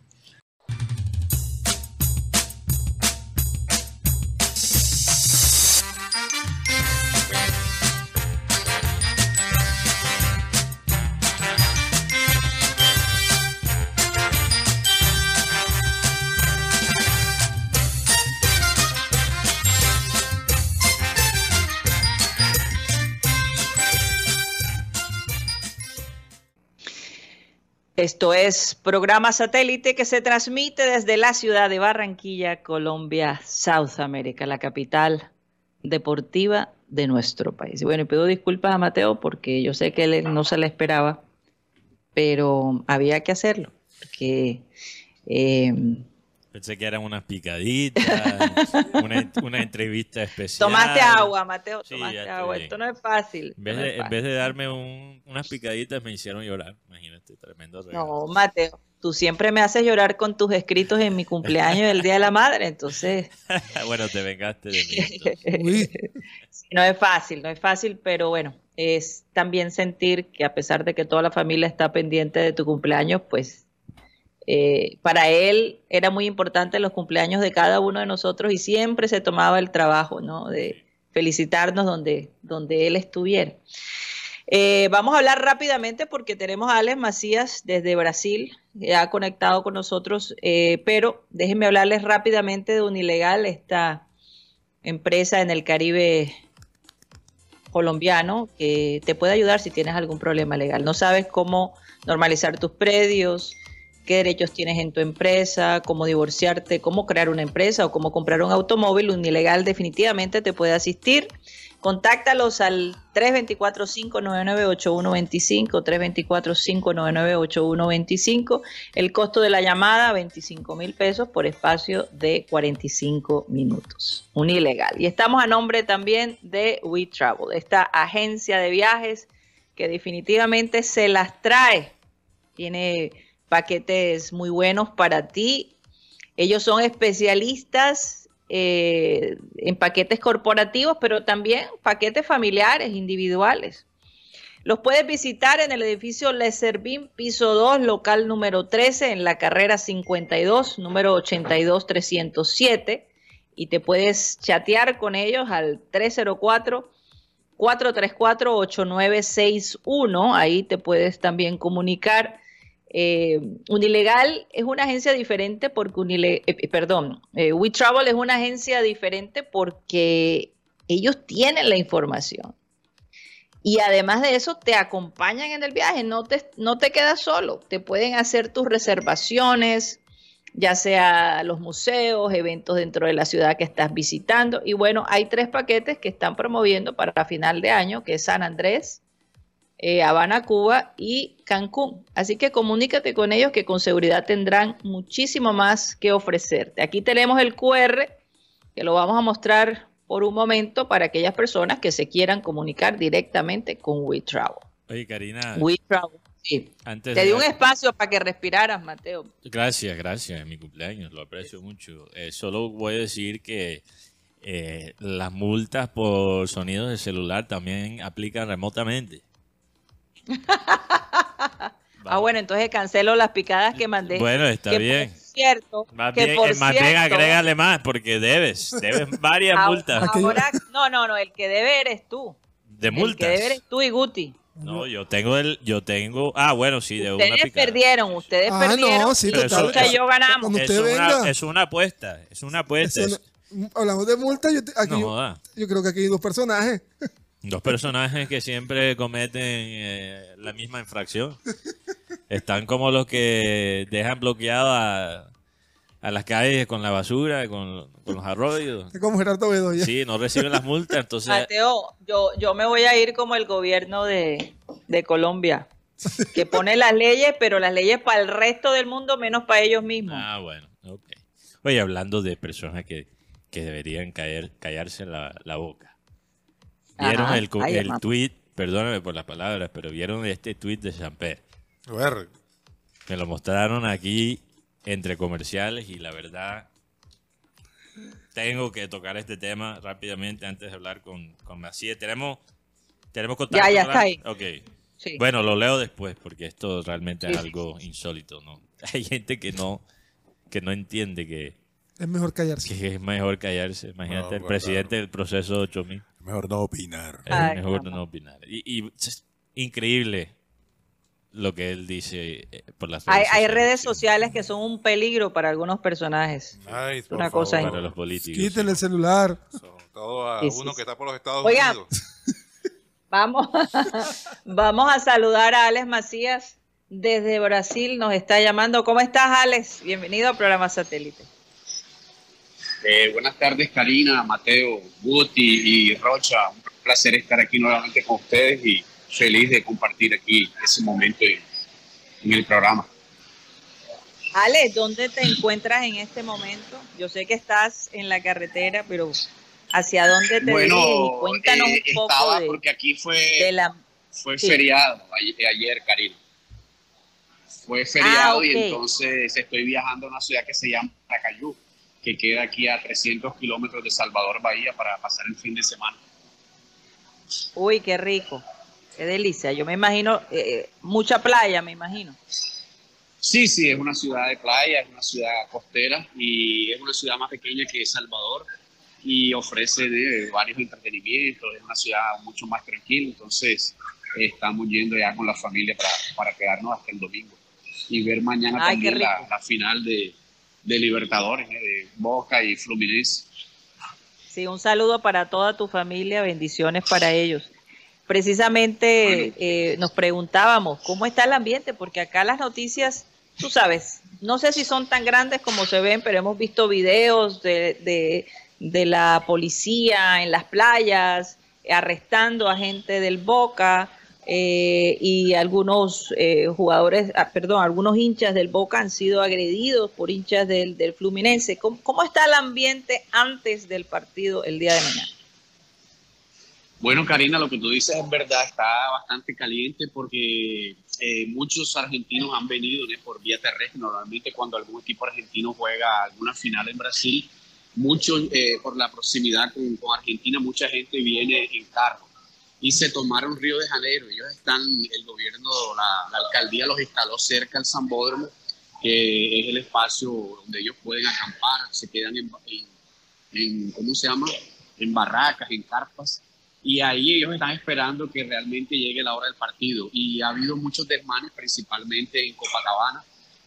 Esto es programa satélite que se transmite desde la ciudad de Barranquilla, Colombia, South America, la capital deportiva de nuestro país. Bueno, y pido disculpas a Mateo porque yo sé que él no se le esperaba, pero había que hacerlo, porque eh, Pensé que eran unas picaditas, una, una entrevista especial. tomaste agua, Mateo, Sí, estoy agua. bien. Esto no es fácil. En vez, no de, es en fácil. vez de darme un- unas picaditas, me hicieron llorar. Imagínate, tremendo regalo. No, Mateo, tú siempre me haces llorar con tus escritos en mi cumpleaños y el Día de la Madre, entonces bueno, te vengaste de mí. sí, no es fácil, no es fácil, pero bueno, es también sentir que a pesar de que toda la familia está pendiente de tu cumpleaños, pues eh, para él era muy importante los cumpleaños de cada uno de nosotros y siempre se tomaba el trabajo. De felicitarnos donde, donde él estuviera. Eh, vamos a hablar rápidamente porque tenemos a Alex Macías desde Brasil, que ha conectado con nosotros, eh, pero déjenme hablarles rápidamente de Unilegal, esta empresa en el Caribe colombiano que te puede ayudar si tienes algún problema legal. No sabes cómo normalizar tus predios, qué derechos tienes en tu empresa, cómo divorciarte, cómo crear una empresa o cómo comprar un automóvil, Unilegal definitivamente te puede asistir. Contáctalos al 324-599-8125, 324-599-8125. El costo de la llamada, 25 mil pesos por espacio de 45 minutos. Un ilegal. Y estamos a nombre también de We Travel, esta agencia de viajes que definitivamente se las trae. Tiene paquetes muy buenos para ti. Ellos son especialistas eh, en paquetes corporativos, pero también paquetes familiares, individuales. Los puedes visitar en el edificio Le Servín, piso 2, local número 13, en la carrera 52, número 82307. Y te puedes chatear con ellos al 304 434-8961. Ahí te puedes también comunicar. Eh, Unilegal es una agencia diferente porque Unile, eh, perdón, eh, es una agencia diferente porque ellos tienen la información. Y además de eso, te acompañan en el viaje, no te, no te quedas solo, te pueden hacer tus reservaciones, ya sea los museos, eventos dentro de la ciudad que estás visitando. Y bueno, hay tres paquetes que están promoviendo para final de año, que es San Andrés, eh, Habana, Cuba y Cancún. Así que comunícate con ellos que con seguridad tendrán muchísimo más que ofrecerte. Aquí tenemos el QR que lo vamos a mostrar por un momento para aquellas personas que se quieran comunicar directamente con WeTravel. Oye, Karina, WeTravel, sí. antes Te di un espacio para que respiraras, Mateo. Gracias, gracias. Es mi cumpleaños, lo aprecio mucho. Eh, solo voy a decir que eh, las multas por sonidos de celular también aplican remotamente. Ah, bueno, entonces cancelo las picadas que mandé. Bueno, está que bien. Por cierto, Más que bien, por más bien cierto, agrégale más, porque debes, debes varias ahora- multas. ahora- no, no, no, el que debe eres tú. De El que multas. debe eres tú y Guti. No, yo tengo el, yo tengo, ah, bueno, sí, de una Ustedes picada. perdieron, ustedes Ah, perdieron. no, sí, y total. Y yo ganamos. Cuando Es una, es una apuesta, es una apuesta. eso hablamos de multa, yo, te- aquí no yo, joda. yo creo que aquí hay dos personajes. Dos personajes que siempre cometen eh, la misma infracción. Están como los que dejan bloqueado a, a las calles con la basura, con, con los arroyos. Es como Gerardo Bedoya. Sí, no reciben las multas, entonces... Mateo, yo, yo me voy a ir como el gobierno de, de Colombia, que pone las leyes, pero las leyes para el resto del mundo menos para ellos mismos. Ah, bueno, ok. Oye, hablando de personas que, que deberían caer, callarse la, la boca. ¿Vieron Ajá, el, el tweet? Perdóname por las palabras, pero ¿vieron este tweet de Champer? Me lo mostraron aquí entre comerciales y la verdad tengo que tocar este tema rápidamente antes de hablar con, con Macías. Tenemos, tenemos contacto. ya con está ahí. Ok. Sí. Bueno, lo leo después porque esto realmente es Sí. algo insólito, ¿no? Hay gente que no, que no entiende que, Es mejor callarse. que es mejor callarse. Imagínate, No, el claro. presidente del proceso 8000. Mejor no opinar. Es Ay, mejor no opinar. Y, y es increíble lo que él dice eh, por las hay, redes hay sociales. redes sociales que son un peligro para algunos personajes. Ay, por Una cosa favor. para los políticos. Quítele el celular. Sobre todo a Sí, uno sí. que está por los Estados Oiga. Unidos. Vamos, vamos a saludar a Alex Macías, desde Brasil nos está llamando. ¿Cómo estás, Alex? Bienvenido al programa Satélite. Eh, buenas tardes, Karina, Mateo, Guti y Rocha. Un placer estar aquí nuevamente con ustedes y feliz de compartir aquí ese momento en, en el programa. Ale, ¿dónde te encuentras en este momento? Yo sé que estás en la carretera, pero ¿hacia dónde te bueno, diriges? Cuéntanos eh, un poco estaba de, porque aquí fue, de la... fue sí. feriado ayer, Karina. Fue feriado Ah, y ok. entonces estoy viajando a una ciudad que se llama Paracayú, que queda aquí a 300 kilómetros de Salvador Bahía para pasar el fin de semana. Uy, qué rico. Qué delicia. Yo me imagino, eh, mucha playa, me imagino. Sí, sí, es una ciudad de playa, es una ciudad costera y es una ciudad más pequeña que Salvador y ofrece de varios entretenimientos, es una ciudad mucho más tranquila, entonces eh, estamos yendo ya con la familia para, para quedarnos hasta el domingo y ver mañana Ay, también la, la final de, de Libertadores, eh, de Boca y Fluminense. Sí, un saludo para toda tu familia, bendiciones para ellos. Precisamente eh, nos preguntábamos cómo está el ambiente, porque acá las noticias, tú sabes, no sé si son tan grandes como se ven, pero hemos visto videos de, de, de la policía en las playas, arrestando a gente del Boca eh, y algunos eh, jugadores, ah, perdón, algunos hinchas del Boca han sido agredidos por hinchas del, del Fluminense. ¿Cómo, ¿Cómo está el ambiente antes del partido el día de mañana? Bueno, Karina, lo que tú dices es verdad, está bastante caliente porque eh, muchos argentinos han venido por vía terrestre. Normalmente cuando algún equipo argentino juega alguna final en Brasil, mucho, eh, por la proximidad con, Argentina, mucha gente viene en carro y se tomaron Río de Janeiro. Ellos están, el gobierno, la, la alcaldía los instaló cerca al Zambódromo, que es el espacio donde ellos pueden acampar, se quedan en, en, en ¿cómo se llama? En barracas, en carpas y ahí ellos están esperando que realmente llegue la hora del partido. Y ha habido muchos desmanes, principalmente en Copacabana,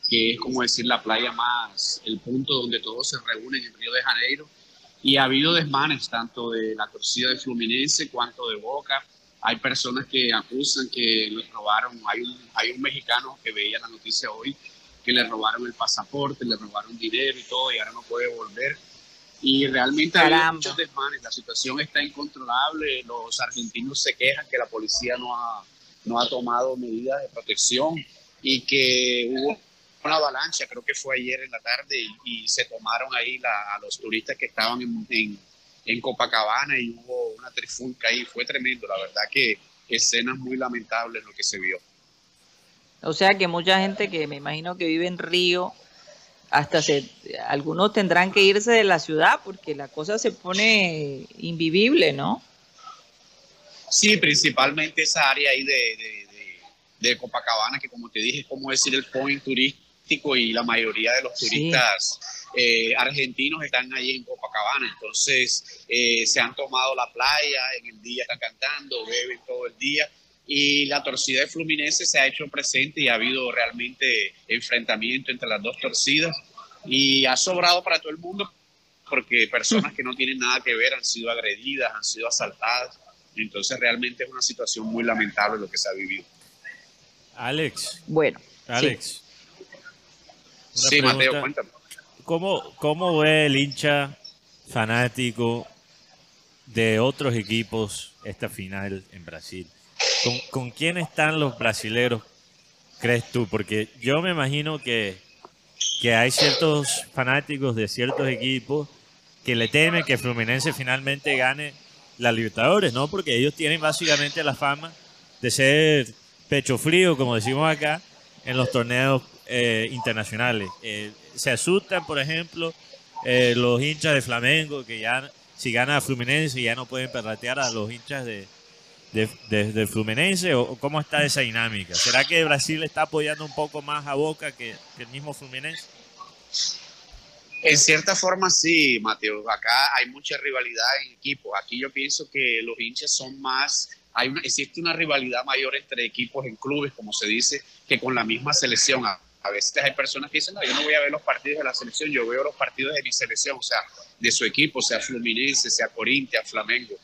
que es como decir la playa más, el punto donde todos se reúnen en Río de Janeiro. Y ha habido desmanes tanto de la torcida de Fluminense cuanto de Boca. Hay personas que acusan que les robaron, hay un, hay un mexicano que veía la noticia hoy, que le robaron el pasaporte, le robaron dinero y todo, y ahora no puede volver y realmente hay muchos desmanes, la situación está incontrolable, los argentinos se quejan que la policía no ha, no ha tomado medidas de protección y que hubo una avalancha, creo que fue ayer en la tarde, y, y se tomaron ahí la, a los turistas que estaban en, en, en, Copacabana y hubo una trifulca ahí, fue tremendo, la verdad que escenas muy lamentables lo que se vio. O sea que mucha gente que me imagino que vive en Río, hasta se, algunos tendrán que irse de la ciudad porque la cosa se pone invivible, ¿no? Sí, principalmente esa área ahí de, de, de, de, Copacabana, que como te dije, es como decir el point turístico y la mayoría de los turistas sí. eh, argentinos están ahí en Copacabana, entonces eh, se han tomado la playa, en el día están cantando, beben todo el día y la torcida de Fluminense se ha hecho presente y ha habido realmente enfrentamiento entre las dos torcidas y ha sobrado para todo el mundo porque personas que no tienen nada que ver han sido agredidas, han sido asaltadas. Entonces realmente es una situación muy lamentable lo que se ha vivido. Alex. Bueno. Alex. Sí, sí Mateo, cuéntame. ¿cómo, ¿Cómo ve el hincha fanático de otros equipos esta final en Brasil? ¿Con, ¿Con, quién están los brasileros, crees tú? Porque yo me imagino que, que hay ciertos fanáticos de ciertos equipos que le temen que Fluminense finalmente gane la Libertadores, ¿no? Porque ellos tienen básicamente la fama de ser pecho frío, como decimos acá, en los torneos eh, internacionales. Eh, se asustan, por ejemplo, eh, los hinchas de Flamengo, que ya si gana Fluminense ya no pueden perratear a los hinchas de, de, Fluminense o cómo está esa dinámica? ¿Será que Brasil está apoyando un poco más a Boca que, que, el mismo Fluminense? En cierta forma sí, Mateo. Acá hay mucha rivalidad en equipos. Aquí yo pienso que los hinchas son más, hay una, existe una rivalidad mayor entre equipos en clubes, como se dice, que con la misma selección. A, a veces hay personas que dicen, no, yo no voy a ver los partidos de la selección, yo veo los partidos de mi selección, o sea, de su equipo, sea Fluminense, sea Corinthians, Flamengo.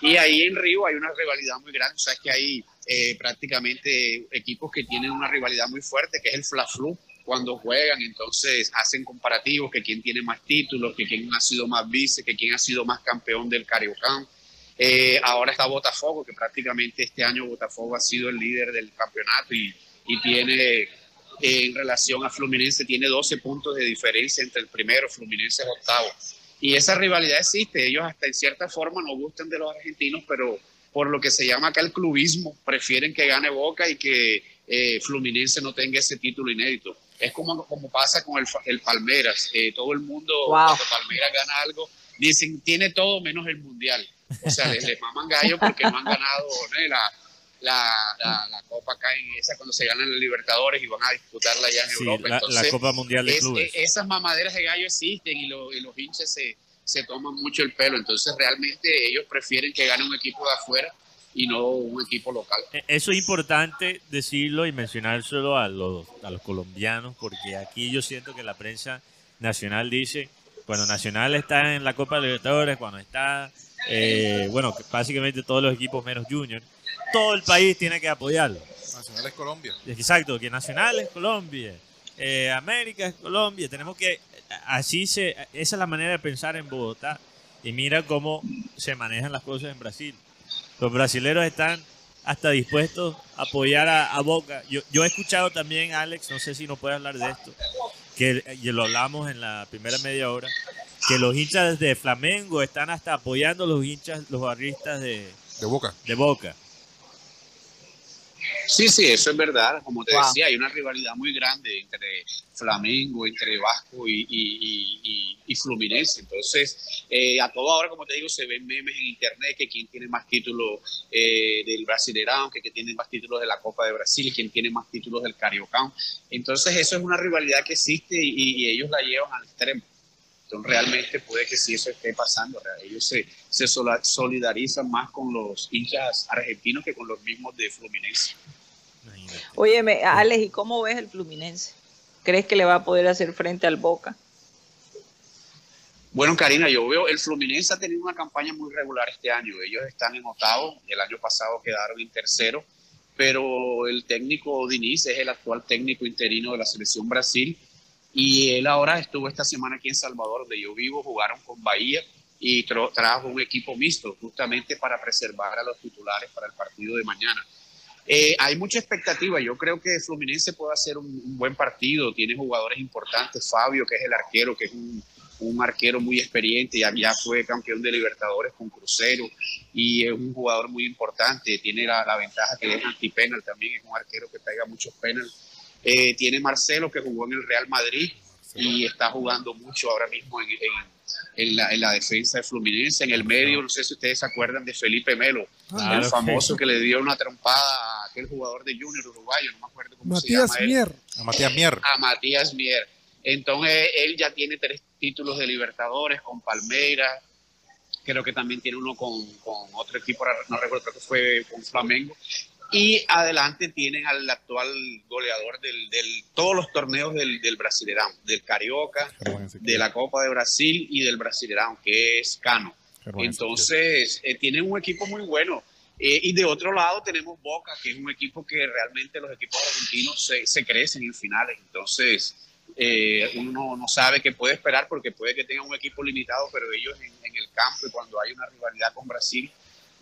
Y ahí en Río hay una rivalidad muy grande, o sea, es que hay eh, prácticamente equipos que tienen una rivalidad muy fuerte, que es el Fla-Flu, cuando juegan, entonces hacen comparativos, que quién tiene más títulos, que quién ha sido más vice, que quién ha sido más campeón del Cariocán. Eh, ahora está Botafogo, que prácticamente este año Botafogo ha sido el líder del campeonato y, y tiene, eh, en relación a Fluminense, tiene 12 puntos de diferencia entre el primero, Fluminense es octavo. Y esa rivalidad existe, ellos hasta en cierta forma no gustan de los argentinos, pero por lo que se llama acá el clubismo, prefieren que gane Boca y que eh, Fluminense no tenga ese título inédito. Es como, como pasa con el, el Palmeras. Eh, todo el mundo, Wow. cuando Palmeras gana algo, dicen, tiene todo menos el Mundial. O sea, les, les maman gallo porque no han ganado ¿no? la, la, la, la Copa acá en esa cuando se ganan los Libertadores y van a disputarla allá en Sí, Europa. la, la Entonces, Copa Mundial de es- Clubes. esas mamaderas de gallo existen y, lo- y los hinchas se, se toman mucho el pelo. Entonces, realmente ellos prefieren que gane un equipo de afuera y no un equipo local. E- Eso es importante decirlo y mencionárselo a los, a los colombianos, porque aquí yo siento que la prensa nacional dice, cuando Nacional está en la Copa Libertadores, cuando está, eh, bueno, básicamente todos los equipos menos Junior, todo el país tiene que apoyarlo. Nacional es Colombia. Exacto, que Nacional es Colombia, eh, América es Colombia, tenemos que, así se, esa es la manera de pensar en Bogotá, y mira cómo se manejan las cosas en Brasil. Los brasileros están hasta dispuestos a apoyar a, a Boca. Yo, yo he escuchado también, Alex, no sé si nos puede hablar de esto, que y lo hablamos en la primera media hora, que los hinchas de Flamengo están hasta apoyando a los hinchas, los barristas de, De Boca. de Boca. Sí, sí, eso es verdad. Como te Wow. decía, hay una rivalidad muy grande entre Flamengo, entre Vasco y, y- y- y- y Fluminense. Entonces, eh, a toda hora, como te digo, se ven memes en internet que quién tiene más títulos eh, del Brasileirão, que quién tiene más títulos de la Copa de Brasil, quién tiene más títulos del Cariocán. Entonces, eso es una rivalidad que existe y ellos la llevan al extremo. Entonces, realmente puede que sí eso esté pasando. Ellos se, se solidarizan más con los hinchas argentinos que con los mismos de Fluminense. Óyeme, Alex, ¿y cómo ves el Fluminense? ¿Crees que le va a poder hacer frente al Boca? Bueno, Karina, yo veo el Fluminense ha tenido una campaña muy regular este año. Ellos están en octavo, el año pasado quedaron en tercero, pero el técnico Diniz es el actual técnico interino de la selección Brasil y él ahora estuvo esta semana aquí en Salvador, donde yo vivo, jugaron con Bahía y tra- trajo un equipo mixto justamente para preservar a los titulares para el partido de mañana. Eh, hay mucha expectativa. Yo creo que Fluminense puede hacer un, buen partido. Tiene jugadores importantes. Fabio, que es el arquero, que es un, arquero muy experiente. Ya, ya fue campeón de Libertadores con Crucero y es un jugador muy importante. Tiene la, ventaja que es antipenal también. Es un arquero que pega muchos penal. Eh, tiene Marcelo, que jugó en el Real Madrid y está jugando mucho ahora mismo en, en- en la, en la defensa de Fluminense. En el medio, no sé si ustedes se acuerdan de Felipe Melo, Claro, el famoso que le dio una trompada a aquel jugador de Junior uruguayo, no me acuerdo cómo Matías se llama él, Mier. A Matías Mier. a Matías Mier. Entonces él ya tiene tres títulos de Libertadores con Palmeiras, creo que también tiene uno con, con otro equipo, no recuerdo, creo que fue con Flamengo. Y adelante tienen al actual goleador del, del todos los torneos del, del Brasileirão, del Carioca, de la Copa de Brasil y del Brasileirão, que es Cano. Entonces, eh, tienen un equipo muy bueno. Eh, y de otro lado tenemos Boca, que es un equipo que realmente los equipos argentinos se, se crecen en finales. Entonces, eh, uno no, sabe qué puede esperar porque puede que tengan un equipo limitado, pero ellos en, en el campo y cuando hay una rivalidad con Brasil,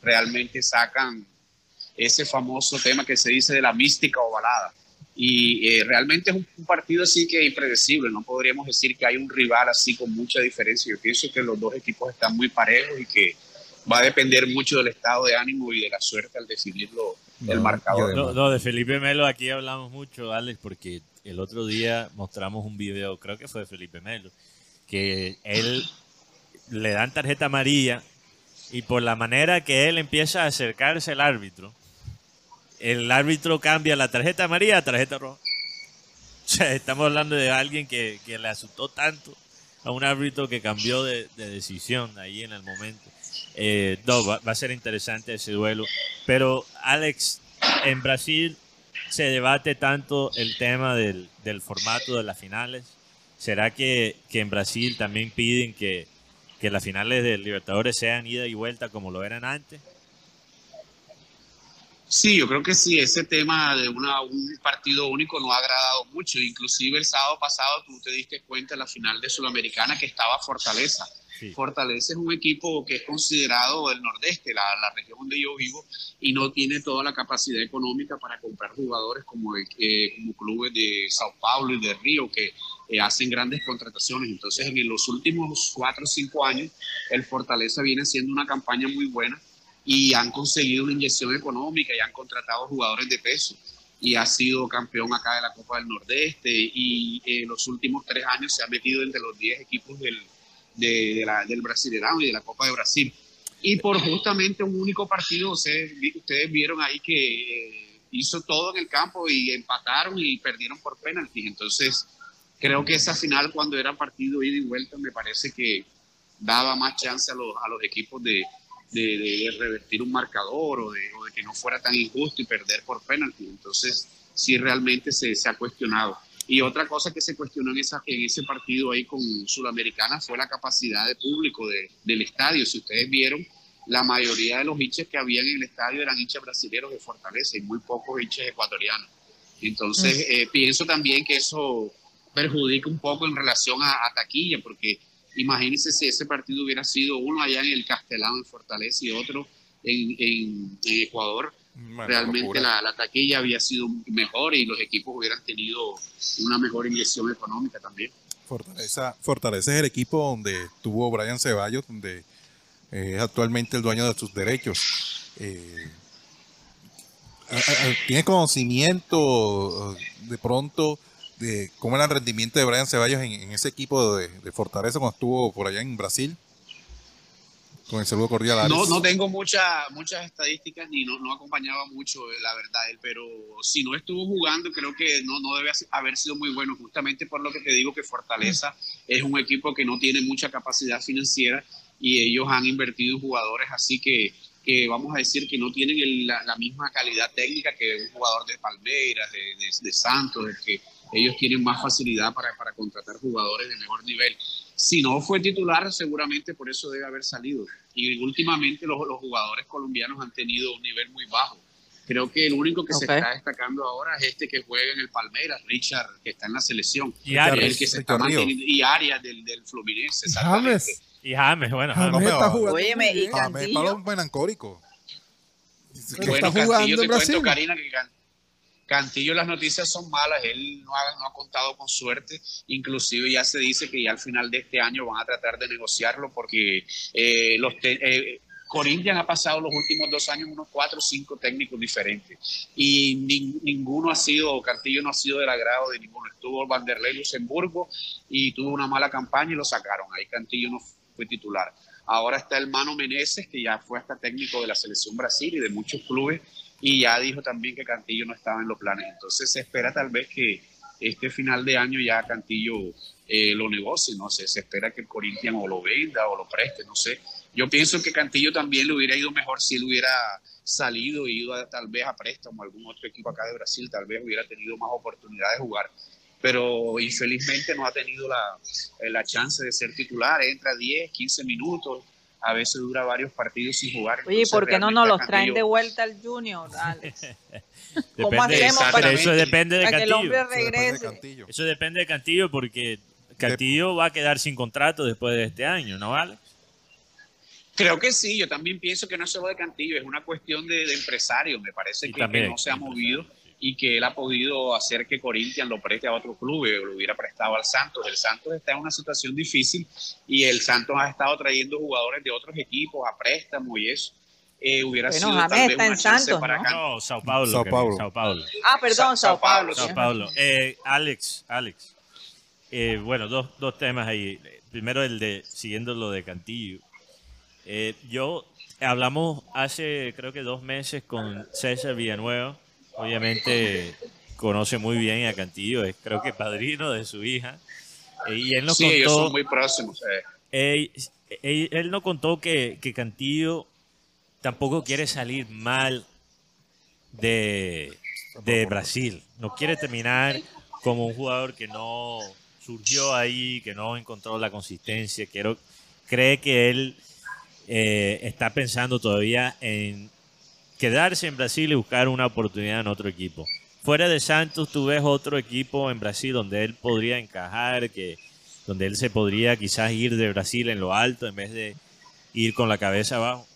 realmente sacan ese famoso tema que se dice de la mística ovalada. Y eh, realmente es un, un partido así que impredecible, no podríamos decir que hay un rival así con mucha diferencia. Yo pienso que los dos equipos están muy parejos y que va a depender mucho del estado de ánimo y de la suerte al definirlo el No, marcador. y No, no, de Felipe Melo aquí hablamos mucho, Alex, porque el otro día mostramos un video, creo que fue de Felipe Melo, que él le dan tarjeta amarilla y por la manera que él empieza a acercarse al árbitro, el árbitro cambia la tarjeta amarilla a tarjeta roja. O sea, estamos hablando de alguien que, que le asustó tanto a un árbitro que cambió de, de decisión ahí en el momento. Eh, va, a ser interesante ese duelo. Pero, Alex, en Brasil se debate tanto el tema del, del formato de las finales. ¿Será que, que en Brasil también piden que, que las finales del Libertadores sean ida y vuelta como lo eran antes? Sí, yo creo que sí, ese tema de una, un partido único no ha agradado mucho. Inclusive el sábado pasado tú te diste cuenta en la final de Sudamericana que estaba Fortaleza. Sí. Fortaleza es un equipo que es considerado el nordeste, la, la, región donde yo vivo, y no tiene toda la capacidad económica para comprar jugadores como, eh, como clubes de Sao Paulo y de Río, que eh, hacen grandes contrataciones. Entonces, en los últimos cuatro o cinco años, el Fortaleza viene haciendo una campaña muy buena y han conseguido una inyección económica y han contratado jugadores de peso y ha sido campeón acá de la Copa del Nordeste y en eh, los últimos tres años se ha metido entre los 10 equipos del, de, de la, del Brasileirão y de la Copa de Brasil. Y por justamente un único partido, ustedes, ustedes vieron ahí que eh, hizo todo en el campo y empataron y perdieron por penaltis. Entonces, creo que esa final, cuando era partido ida y vuelta, me parece que daba más chance a los, a los equipos de, de, de, revertir un marcador o de, o de, que no fuera tan injusto y perder por penalti. Entonces, sí realmente se, se, ha cuestionado. Y otra cosa que se cuestionó en, esa, en ese partido ahí con Sudamericana fue la capacidad de público de, del estadio. Si ustedes vieron, la mayoría de los hinchas que habían en el estadio eran hinchas brasileños de Fortaleza y muy pocos hinchas ecuatorianos. Entonces, mm. eh, pienso también que eso perjudica un poco en relación a, a taquilla, porque Imagínense si ese partido hubiera sido uno allá en el Castelán, en Fortaleza, y otro en, en, en Ecuador. Bueno, Realmente la, la, taquilla había sido mejor y los equipos hubieran tenido una mejor inyección económica también. Fortaleza, Fortaleza es el equipo donde tuvo Brian Ceballos, donde eh, es actualmente el dueño de sus derechos. Eh, ¿Tiene conocimiento de pronto de cómo era el rendimiento de Brian Ceballos en, en ese equipo de, de, Fortaleza cuando estuvo por allá en Brasil? Con el saludo cordial. Alex. No, no tengo mucha, muchas estadísticas ni no, no acompañaba mucho, la verdad, él, pero si no estuvo jugando, creo que no, no debe haber sido muy bueno, justamente por lo que te digo que Fortaleza es un equipo que no tiene mucha capacidad financiera y ellos han invertido en jugadores, así que que vamos a decir que no tienen el, la, la, misma calidad técnica que un jugador de Palmeiras, de, de, de Santos, de que ellos tienen más facilidad para, para, contratar jugadores de mejor nivel. Si no fue titular, seguramente por eso debe haber salido. Y últimamente los, los jugadores colombianos han tenido un nivel muy bajo. Creo que el único que okay. se está destacando ahora es este que juega en el Palmeiras, Richard, que está en la selección. Y Arias, el que se está y Arias del, del Fluminense. James. Y James, bueno. James está jugando. Óyeme, y James para un melancólico. Bueno, está jugando en Brasil. Cuento, Karina, que Cantillo las noticias son malas, él no ha, contado con suerte, inclusive ya se dice que ya al final de este año van a tratar de negociarlo porque eh, los eh, Corinthians ha pasado los últimos dos años unos cuatro o cinco técnicos diferentes y ni, ninguno ha sido, Cantillo no ha sido del agrado de ninguno. Estuvo Vanderlei Luxemburgo y tuvo una mala campaña y lo sacaron. Ahí Cantillo no fue titular. Ahora está el Mano Meneses, que ya fue hasta técnico de la Selección Brasil y de muchos clubes y ya dijo también que Cantillo no estaba en los planes. Entonces se espera tal vez que este final de año ya Cantillo eh, lo negocie, no sé, se espera que el Corinthians o lo venda o lo preste, no sé. Yo pienso que Cantillo también le hubiera ido mejor si él hubiera salido y ido a, tal vez a préstamo a algún otro equipo acá de Brasil, tal vez hubiera tenido más oportunidad de jugar. Pero infelizmente no ha tenido la, la chance de ser titular, entra 10, 15 minutos, a veces dura varios partidos sin jugar. Oye, ¿por qué no nos los traen de vuelta al Junior, Alex? ¿Cómo depende, hacemos para, eso depende de para Cantillo. que el hombre regrese? Cantillo. Eso depende de Cantillo porque Cantillo va a quedar sin contrato después de este año, ¿no vale? Creo que sí, yo también pienso que no es solo de Cantillo, es una cuestión de, de empresario, me parece que, que, no se ha movido y que él ha podido hacer que Corinthians lo preste a otro club o lo hubiera prestado al Santos. El Santos está en una situación difícil y el Santos ha estado trayendo jugadores de otros equipos a préstamo y eso. Eh, hubiera bueno, sido James tal vez está en Santos, para ¿no? No, Sao Paulo. Sao Paulo. Sao Paulo. Ah, perdón, Sao Sao Paulo. Paulo, Sao Paulo. Eh, Alex, Alex. Eh, bueno, dos, dos temas ahí. Primero el de, siguiendo lo de Cantillo. Eh, yo hablamos hace creo que dos meses con César Villanueva. Obviamente conoce muy bien a Cantillo, es creo que padrino de su hija. Eh, y él nos sí, contó, ellos son muy próximos. Eh. Él, él, él, nos contó que, que Cantillo tampoco quiere salir mal de, de Brasil. No quiere terminar como un jugador que no surgió ahí, que no encontró la consistencia. Quiero, cree que él eh, está pensando todavía en quedarse en Brasil y buscar una oportunidad en otro equipo. Fuera de Santos, ¿tú ves otro equipo en Brasil donde él podría encajar, que, donde él se podría quizás ir de Brasil en lo alto en vez de ir con la cabeza abajo?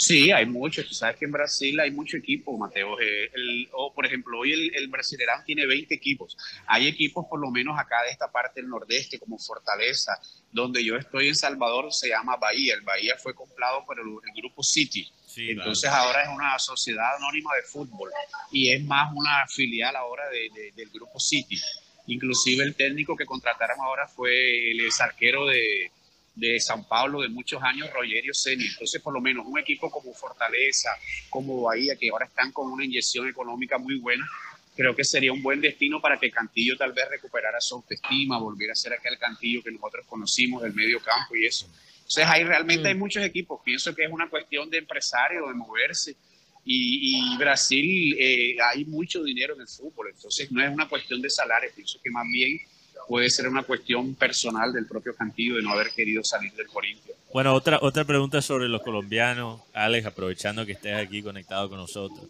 Sí, hay muchos. Tú sabes que en Brasil hay mucho equipo, Mateo. Eh, el, o, por ejemplo, hoy el, el Brasilerán tiene 20 equipos. Hay equipos, por lo menos acá de esta parte del nordeste, como Fortaleza, donde yo estoy en Salvador, se llama Bahía. El Bahía fue comprado por el, el grupo City. Sí, Entonces ahora es una sociedad anónima de fútbol y es más una filial ahora de, de, del grupo City. Inclusive el técnico que contrataron ahora fue el ex arquero de, de San Pablo de muchos años, Rogerio Ceni. Entonces, por lo menos un equipo como Fortaleza, como Bahía, que ahora están con una inyección económica muy buena, creo que sería un buen destino para que Cantillo tal vez recuperara su autoestima, volviera a ser aquel Cantillo que nosotros conocimos del medio campo y eso. Entonces, ahí realmente hay muchos equipos. Pienso que es una cuestión de empresario, de moverse. Y, y Brasil, eh, hay mucho dinero en el fútbol, entonces no es una cuestión de salario, pienso que más bien puede ser una cuestión personal del propio Cantillo de no haber querido salir del Corinthians. Bueno, otra, otra pregunta sobre los colombianos, Alex, aprovechando que estés aquí conectado con nosotros.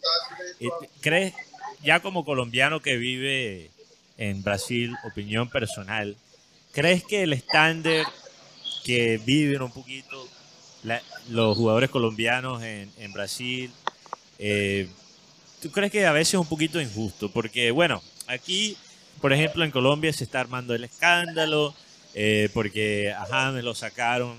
¿Crees, ya como colombiano que vive en Brasil, opinión personal, ¿crees que el estándar que viven un poquito los jugadores colombianos en, en Brasil, eh, ¿tú crees que a veces es un poquito injusto? Porque, bueno, aquí, por ejemplo, en Colombia se está armando el escándalo, eh, porque a James lo sacaron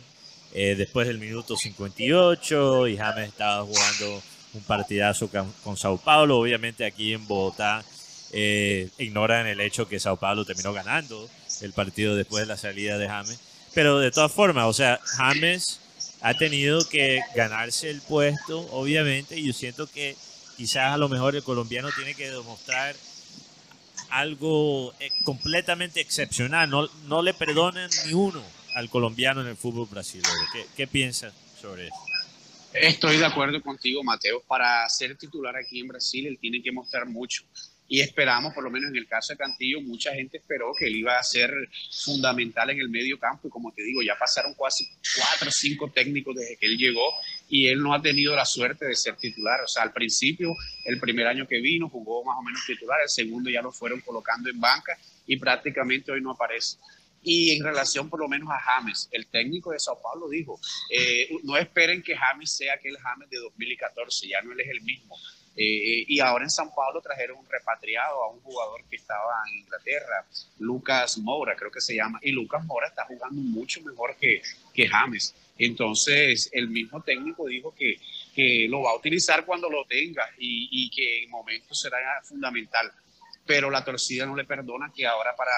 eh, después del minuto 58 y James estaba jugando un partidazo con, Sao Paulo. Obviamente aquí en Bogotá eh, ignoran el hecho que Sao Paulo terminó ganando el partido después de la salida de James. Pero de todas formas, o sea, James ha tenido que ganarse el puesto, obviamente, y yo siento que quizás a lo mejor el colombiano tiene que demostrar algo eh, completamente excepcional. No, no le perdonan ni uno al colombiano en el fútbol brasileño. ¿Qué, qué piensas sobre eso? Estoy de acuerdo contigo, Mateo. Para ser titular aquí en Brasil, él tiene que mostrar mucho. Y esperamos, por lo menos en el caso de Cantillo, mucha gente esperó que él iba a ser fundamental en el medio campo. Y como te digo, ya pasaron casi cuatro o cinco técnicos desde que él llegó y él no ha tenido la suerte de ser titular. O sea, al principio, el primer año que vino, jugó más o menos titular. El segundo ya lo fueron colocando en banca y prácticamente hoy no aparece. Y en relación por lo menos a James, el técnico de Sao Paulo dijo, eh, no esperen que James sea aquel James de 2014, ya no él es el mismo. Eh, y ahora en San Paulo trajeron un repatriado a un jugador que estaba en Inglaterra, Lucas Moura, creo que se llama, y Lucas Moura está jugando mucho mejor que, que James. Entonces, el mismo técnico dijo que, que lo va a utilizar cuando lo tenga y, y que en momentos será fundamental. Pero la torcida no le perdona que ahora para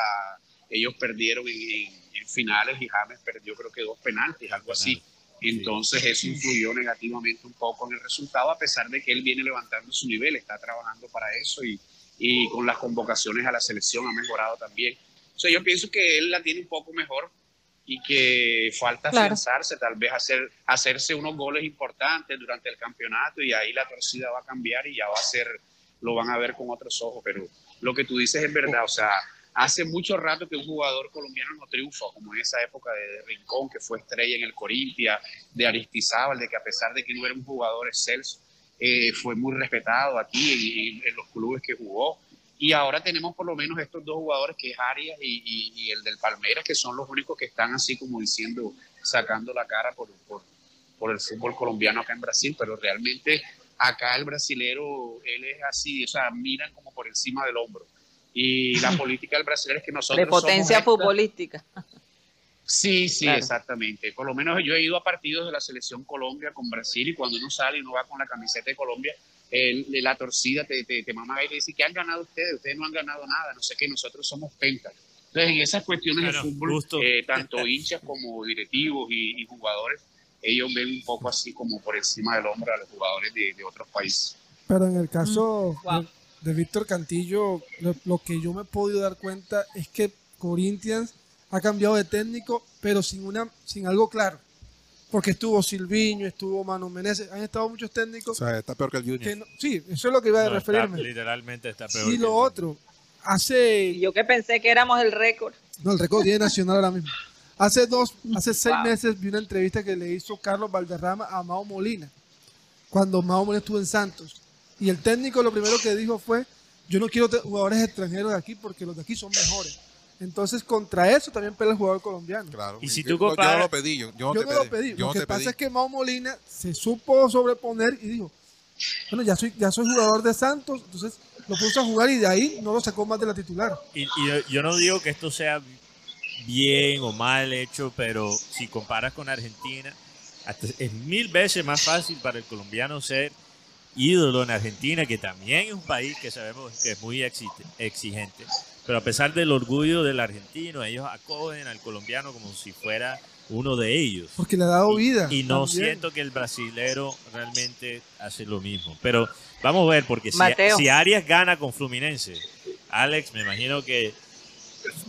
ellos perdieron en, en, en finales y James perdió creo que dos penaltis, algo así. Entonces eso influyó negativamente un poco en el resultado, a pesar de que él viene levantando su nivel, está trabajando para eso y, y con las convocaciones a la selección ha mejorado también. O sea, yo pienso que él la tiene un poco mejor y que falta Claro. afianzarse, tal vez hacer, hacerse unos goles importantes durante el campeonato y ahí la torcida va a cambiar y ya va a ser, lo van a ver con otros ojos, pero lo que tú dices es verdad, o sea, hace mucho rato que un jugador colombiano no triunfa, como en esa época de, de Rincón, que fue estrella en el Corintia, de Aristizábal, de que a pesar de que no era un jugador excelso, eh, fue muy respetado aquí en los clubes que jugó. Y ahora tenemos por lo menos estos dos jugadores, que es Arias y, y- y el del Palmeiras, que son los únicos que están así como diciendo, sacando la cara por, por, por el fútbol colombiano acá en Brasil, pero realmente acá el brasilero, él es así, o sea, miran como por encima del hombro. Y la política del brasilero es que nosotros... De potencia somos futbolística. Sí, sí, Claro. exactamente. Por lo menos yo he ido a partidos de la selección Colombia con Brasil y cuando uno sale y uno va con la camiseta de Colombia, el- de la torcida te, te, te mama y te dice, ¿qué han ganado ustedes? Ustedes no han ganado nada, no sé qué, nosotros somos pentas. Entonces, en esas cuestiones Claro, de fútbol, eh, tanto hinchas como directivos y, y jugadores, ellos ven un poco así como por encima del hombro a los jugadores de, de otros países. Pero en el caso Wow. de, de Víctor Cantillo, lo, lo que yo me he podido dar cuenta es que Corinthians ha cambiado de técnico, pero sin una sin algo claro. Porque estuvo Silviño, estuvo Manu Menezes, han estado muchos O técnicos sea, está peor que el Junior. que no- sí, eso es lo que iba a No, está- referirme. literalmente está peor. Y lo el- otro, hace yo que pensé que éramos el récord. No, el récord tiene nacional ahora mismo. Hace dos, hace seis Wow. meses vi una entrevista que le hizo Carlos Valderrama a Mao Molina, cuando Mao Molina estuvo en Santos. Y el técnico lo primero que dijo fue, yo no quiero jugadores extranjeros de aquí porque los de aquí son mejores. Entonces, contra eso también pelea el jugador colombiano. Claro. Y si yo, tú yo no comparas- lo pedí. Yo, yo no yo te no lo pedí. Yo Lo no que te pasa pedí. es que Mao Molina se supo sobreponer y dijo, bueno, ya soy, ya soy jugador de Santos, entonces lo puso a jugar y de ahí no lo sacó más de la titular. Y, y yo, yo no digo que esto sea bien o mal hecho, pero si comparas con Argentina, hasta es mil veces más fácil para el colombiano ser ídolo en Argentina, que también es un país que sabemos que es muy exi- exigente. Pero a pesar del orgullo del argentino, ellos acogen al colombiano como si fuera uno de ellos. Porque le ha dado vida. Y no también. siento que el brasilero realmente hace lo mismo. Pero vamos a ver, porque si, Arias gana con Fluminense, Alex, me imagino que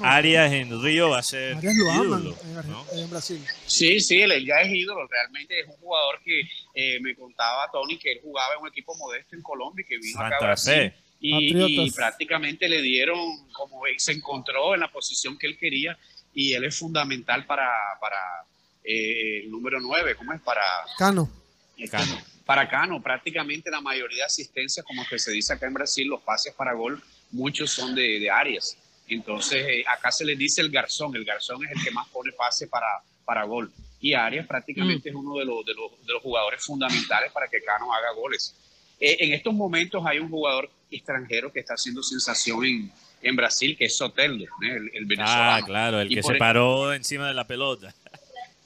Arias en Río va a ser Arias lo aman ídolo, Argen- ¿no? en Brasil. Sí, sí, él ya es ídolo. Realmente es un jugador que eh, me contaba Tony que él jugaba en un equipo modesto en Colombia y que vino acá a Brasil. Fe. Y, prácticamente le dieron, como él se encontró en la posición que él quería, y él es fundamental para, para eh, el número 9, ¿cómo es? Para Cano. Cano. Para Cano, prácticamente la mayoría de asistencias, como que se dice acá en Brasil, los pases para gol, muchos son de, de Arias. Entonces, eh, acá se le dice el garzón, el garzón es el que más pone pase para, para gol. Y Arias prácticamente es uno de los, de, los, de los jugadores fundamentales para que Cano haga goles. Eh, en estos momentos hay un jugador extranjero que está haciendo sensación en, en Brasil, que es Soteldo, ¿eh? el, el venezolano. Ah, claro, el Y que se el- paró encima de la pelota.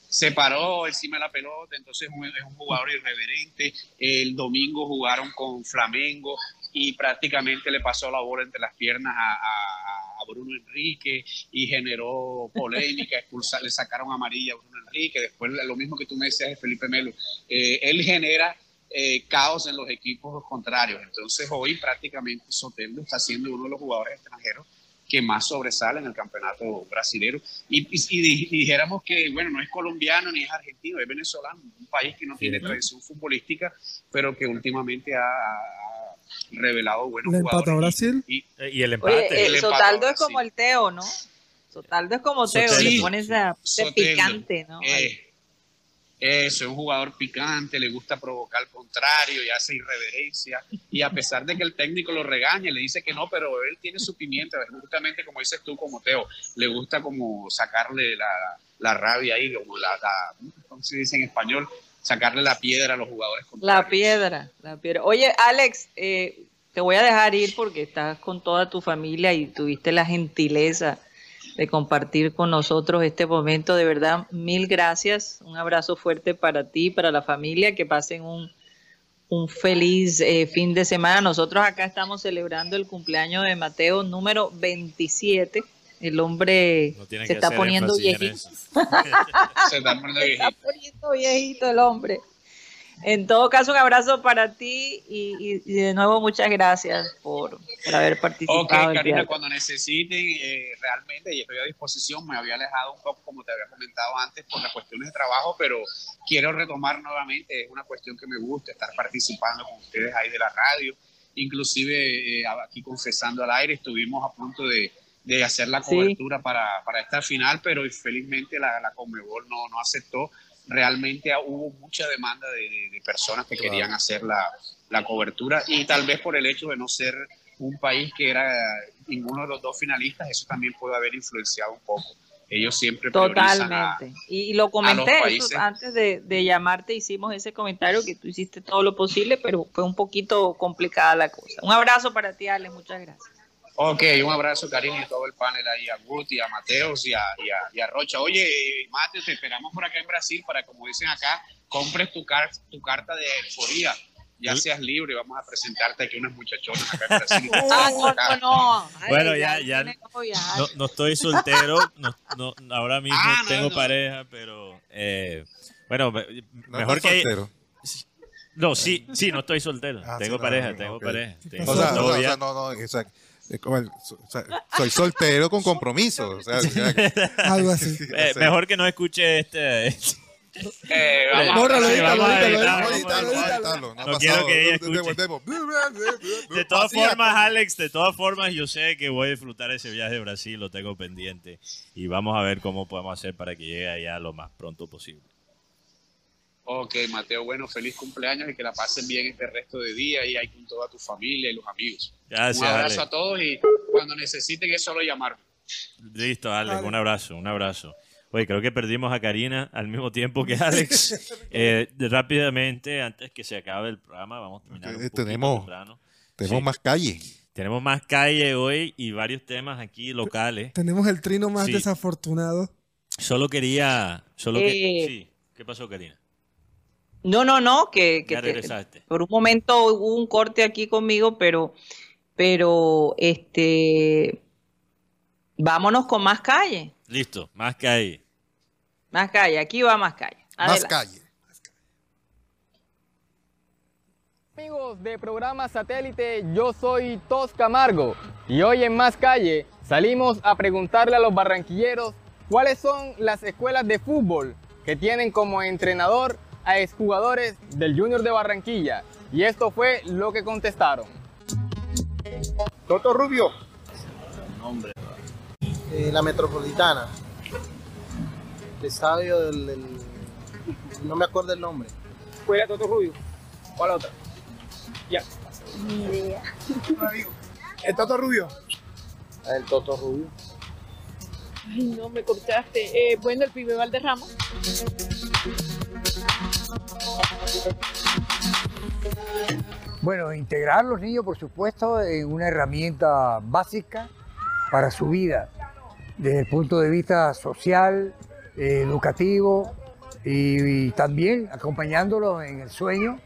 se paró encima de la pelota, entonces es un, jugador irreverente. El domingo jugaron con Flamengo y prácticamente le pasó la bola entre las piernas a, a- a Bruno Enrique y generó polémica, expulsar, le sacaron amarilla a Bruno Enrique. Después lo mismo que tú me decías de Felipe Melo, eh, él genera eh, caos en los equipos contrarios. Entonces hoy prácticamente Soteldo está siendo uno de los jugadores extranjeros que más sobresale en el campeonato brasilero. Y, y- y di- y dijéramos que, bueno, no es colombiano ni es argentino, es venezolano, un país que no tiene tradición futbolística, pero que últimamente ha, ha revelado buenos a jugadores. Brasil. Y, Eh, Y el Oye, empate. El empate Sotaldo es como sí. el Teo, ¿no? Sotaldo es como Teo, Soteldo. le pone esa, ese Soteldo. picante, ¿no? eh, eso, es un jugador picante, le gusta provocar al contrario y hace irreverencia. Y a pesar de que el técnico lo regaña, le dice que no, pero él tiene su pimienta, justamente como dices tú, como Teo, le gusta como sacarle la, la rabia ahí, como la, la- ¿cómo se dice en español? Sacarle la piedra a los jugadores La piedra, la piedra. Oye, Alex, eh, te voy a dejar ir porque estás con toda tu familia y tuviste la gentileza de compartir con nosotros este momento. De verdad, mil gracias. Un abrazo fuerte para ti, para la familia. Que pasen un, un feliz eh, fin de semana. Nosotros acá estamos celebrando el cumpleaños de Mateo número 27. El hombre No se está poniendo viejito. Se está poniendo Se está viejito. poniendo viejito el hombre. En todo caso, un abrazo para ti y, y- y de nuevo muchas gracias por, por haber participado. Ok, Karina, cuando necesiten, eh, realmente yo estoy a disposición. Me había alejado un poco, como te había comentado antes, por las cuestiones de trabajo, pero quiero retomar nuevamente. Es una cuestión que me gusta estar participando con ustedes ahí de la radio. Inclusive, eh, aquí confesando al aire, estuvimos a punto de, de hacer la Sí. cobertura para, para esta final, pero felizmente la, la Conmebol no, no aceptó. Realmente hubo mucha demanda de, de- de personas que Claro. querían hacer la, la cobertura y tal vez por el hecho de no ser un país que era ninguno de los dos finalistas, eso también puede haber influenciado un poco. Ellos siempre priorizan a- Totalmente. Y, lo comenté eso, antes de, de llamarte, hicimos ese comentario que tú hiciste todo lo posible, pero fue un poquito complicada la cosa. Un abrazo para ti, Ale, muchas gracias. Ok, un abrazo, Karina, y todo el panel ahí, a Guti, a Mateos y a, y a- y a Rocha. Oye, Mateo, te esperamos por acá en Brasil para, como dicen acá, compres tu, car- tu carta de euforía. Ya seas libre, vamos a presentarte aquí unas muchachonas acá en Brasil. Ah, no, no, no. Ay, Bueno, ya- ya- No, no estoy soltero, no, no, ahora mismo Ah, no, tengo no. pareja, pero eh, bueno, me- No mejor que soltero. no, sí, sí, no estoy soltero, Ah, tengo sí, pareja, no, tengo pareja, tengo O sea, o sea, no, no, exacto. Es como el- o sea, soy soltero con compromiso. O sea, o sea, Algo así. Eh, mejor que no escuche este Eh, vamos Bórralo, edítalo, edítalo, No quiero que ella De- escuche. De todas formas, Alex, de todas formas, yo sé que voy a disfrutar ese viaje a Brasil, lo tengo pendiente. Y vamos a ver cómo podemos hacer para que llegue allá lo más pronto posible. Ok, Mateo, bueno, feliz cumpleaños y que la pasen bien este resto de día y ahí con toda tu familia y los amigos. Gracias, Un abrazo Alex. a todos y cuando necesiten es solo llamarme. Listo, Alex, Alex. un abrazo, un abrazo. Oye, creo que perdimos a Karina al mismo tiempo que Alex. Eh, rápidamente, antes que se acabe el programa, vamos a terminar un poquito tenemos- temprano. Tenemos Sí. más calle. Tenemos más calle hoy y varios temas aquí locales. Tenemos el trino más Sí. desafortunado. Solo quería... Solo que, Eh, sí. ¿Qué pasó, Karina? No, no, no, que, que Ya te- regresaste. por un momento hubo un corte aquí conmigo, pero, pero, este, vámonos con más calle, Listo, más calle. más calle, aquí va más calle. Más calle. Amigos de programa satélite, yo soy Tos Camargo y hoy en Más Calle salimos a preguntarle a los barranquilleros cuáles son las escuelas de fútbol que tienen como entrenador a exjugadores del Junior de Barranquilla y esto fue lo que contestaron. Toto Rubio. Eh, la Metropolitana. El estadio del, del- No me acuerdo el nombre. Escuela Toto Rubio. ¿Cuál otra? Ya. El Toto Rubio. El Toto Rubio. Ay, no, me cortaste. Eh, bueno, el pibe Valderrama. Bueno, integrar a los niños, por supuesto, en una herramienta básica para su vida, desde el punto de vista social, educativo y, también acompañándolos en el sueño,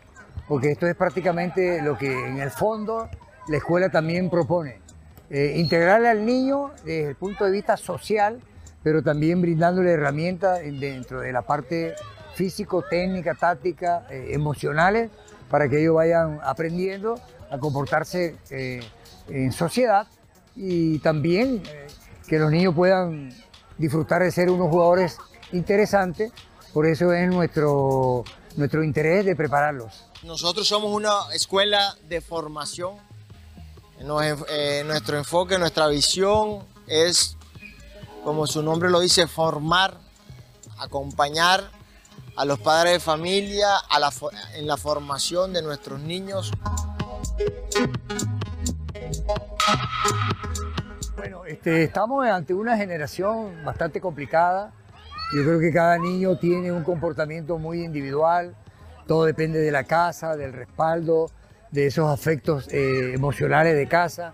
porque esto es prácticamente lo que en el fondo la escuela también propone. Eh, integrarle al niño desde el punto de vista social, pero también brindándole herramientas en- dentro de la parte físico, técnica, táctica, eh, emocionales, para que ellos vayan aprendiendo a comportarse eh, en sociedad y también eh, que los niños puedan disfrutar de ser unos jugadores interesantes. Por eso es nuestro, nuestro interés de prepararlos. Nosotros somos una escuela de formación. Eh, nuestro enfoque, nuestra visión es, como su nombre lo dice, formar, acompañar a los padres de familia en la formación de nuestros niños. Bueno, este, estamos ante una generación bastante complicada. Yo creo que cada niño tiene un comportamiento muy individual. Todo depende de la casa, del respaldo, de esos afectos eh, emocionales de casa.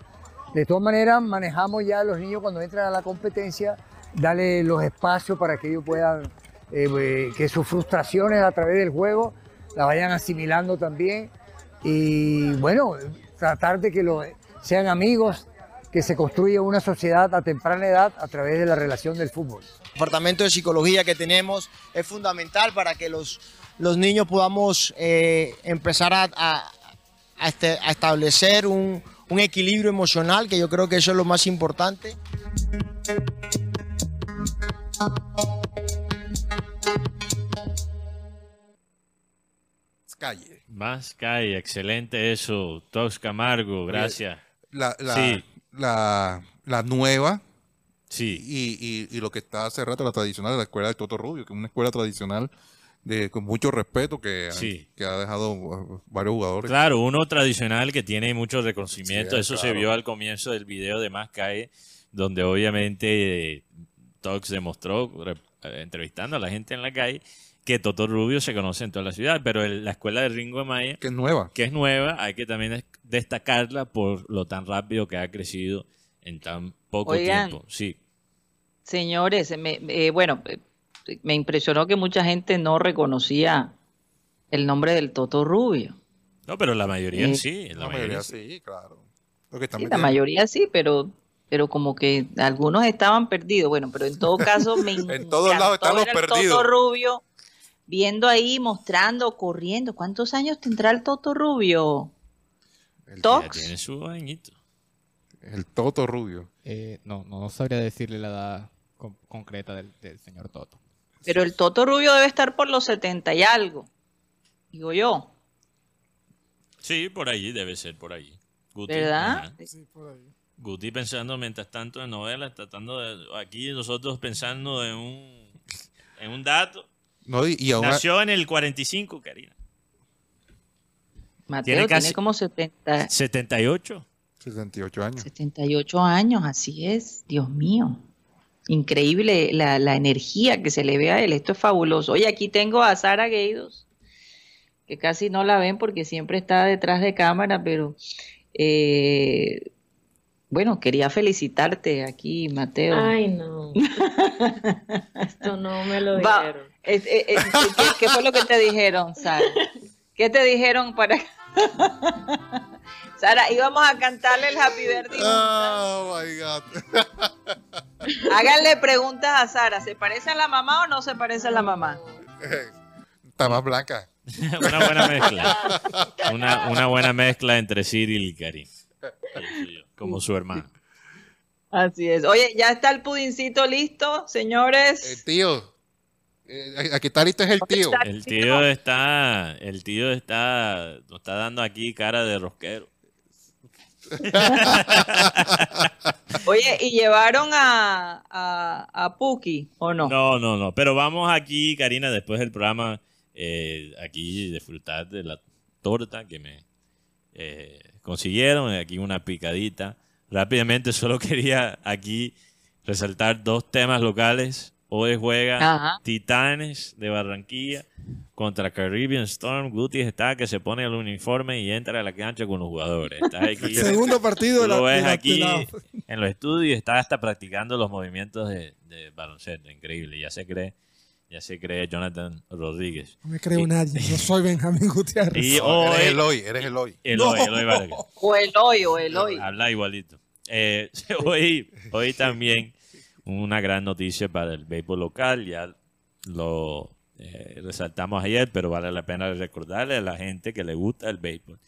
De todas maneras, manejamos ya a los niños cuando entran a la competencia, darle los espacios para que ellos puedan, eh, eh, que sus frustraciones a través del juego la vayan asimilando también. Y bueno, tratar de que los, sean amigos, que se construya una sociedad a temprana edad a través de la relación del fútbol. El departamento de psicología que tenemos es fundamental para que los, los niños podamos eh, empezar a, a- a este- a establecer un, un equilibrio emocional, que yo creo que eso es lo más importante. Más calle. Más calle, excelente eso. Tox Camargo, gracias. La, la, Sí. La, la nueva Sí, y, y, y lo que está hace rato, la tradicional de la escuela de Toto Rubio, que es una escuela tradicional de, con mucho respeto que, ha- Sí. que ha dejado uh, varios jugadores. claro, uno tradicional que tiene mucho reconocimiento. Sí, eso se vio al comienzo del video de Más calle, donde obviamente eh, Tox demostró, eh, entrevistando a la gente en la calle, que Toto Rubio se conoce en toda la ciudad, pero el- la escuela de Ringo Maya Que es nueva. que es nueva, hay que también es- destacarla por lo tan rápido que ha crecido en tan poco Oigan. tiempo. Sí, Señores, me- eh, bueno, eh, me impresionó que mucha gente no reconocía el nombre del Toto Rubio. no, pero la mayoría Sí. sí, la, La mayoría, mayoría sí. sí, claro. Sí, la mayoría sí, pero, pero como que algunos estaban perdidos. Bueno, pero en todo caso me En todos lados al perdidos. Toto Rubio viendo ahí, mostrando, corriendo. ¿Cuántos años tendrá el Toto Rubio? El, Tox. tiene su añito. el Toto Rubio. no, no sabría decirle la edad concreta del, señor Toto. Pero el Toto Rubio debe estar por los 70 y algo. Digo yo. Sí, por ahí, debe ser por ahí. Guti, ¿Verdad? ajá. Guti pensando mientras tanto en novelas, tratando de... Aquí nosotros pensando en un, en un dato. No, y, y aún- Nació en el 45, Karina. Mateo Tiene tiene, casi- como 70, 78. 78 años. 78 años, así es. Dios mío. Increíble la, la energía que se le ve a él. Esto es fabuloso. Oye, aquí tengo a Sara Gueidos, que casi no la ven porque siempre está detrás de cámara, pero eh, bueno, quería felicitarte aquí, Mateo. Ay, no. Esto no me lo Va, dijeron. es- es- es- ¿qué, qué fue lo que te dijeron, Sara? ¿Qué te dijeron para Sara, íbamos a cantarle el Happy Birthday. Oh my God. Háganle preguntas a Sara, ¿se parece a la mamá o no se parece a la mamá? Está más blanca. una buena mezcla. Una, una buena mezcla entre Cyril y Karim. Como su hermano. Así es. Oye, ya está el pudincito listo, señores. El tío. Eh, aquí está listo es el tío. El tío está, el tío está, nos está dando aquí cara de rosquero. Oye, ¿y llevaron a, a, a Puki o no? No, no, no. Pero vamos aquí, Karina, después del programa, eh, aquí disfrutar de la torta que me eh, consiguieron. Aquí una picadita. Rápidamente, solo quería aquí resaltar dos temas locales. Hoy juega Ajá. Titanes de Barranquilla contra Caribbean Storm. Guti está que se pone el uniforme y entra a la cancha con los jugadores. Está aquí. Segundo partido lo ves aquí la- en los estudios y está hasta practicando los movimientos de, de baloncesto. Increíble. Ya se cree, ya se cree Jonathan Rodríguez. No me creo nadie. Yo soy Benjamín Gutiérrez. Y hoy, eres Eloy, eres Eloy. Eloy, No. Eloy Vargas. O Eloy, o Eloy. Habla igualito. Eh, hoy, hoy también una gran noticia para el béisbol local. Ya lo eh, resaltamos ayer, pero vale la pena recordarle a la gente que le gusta el béisbol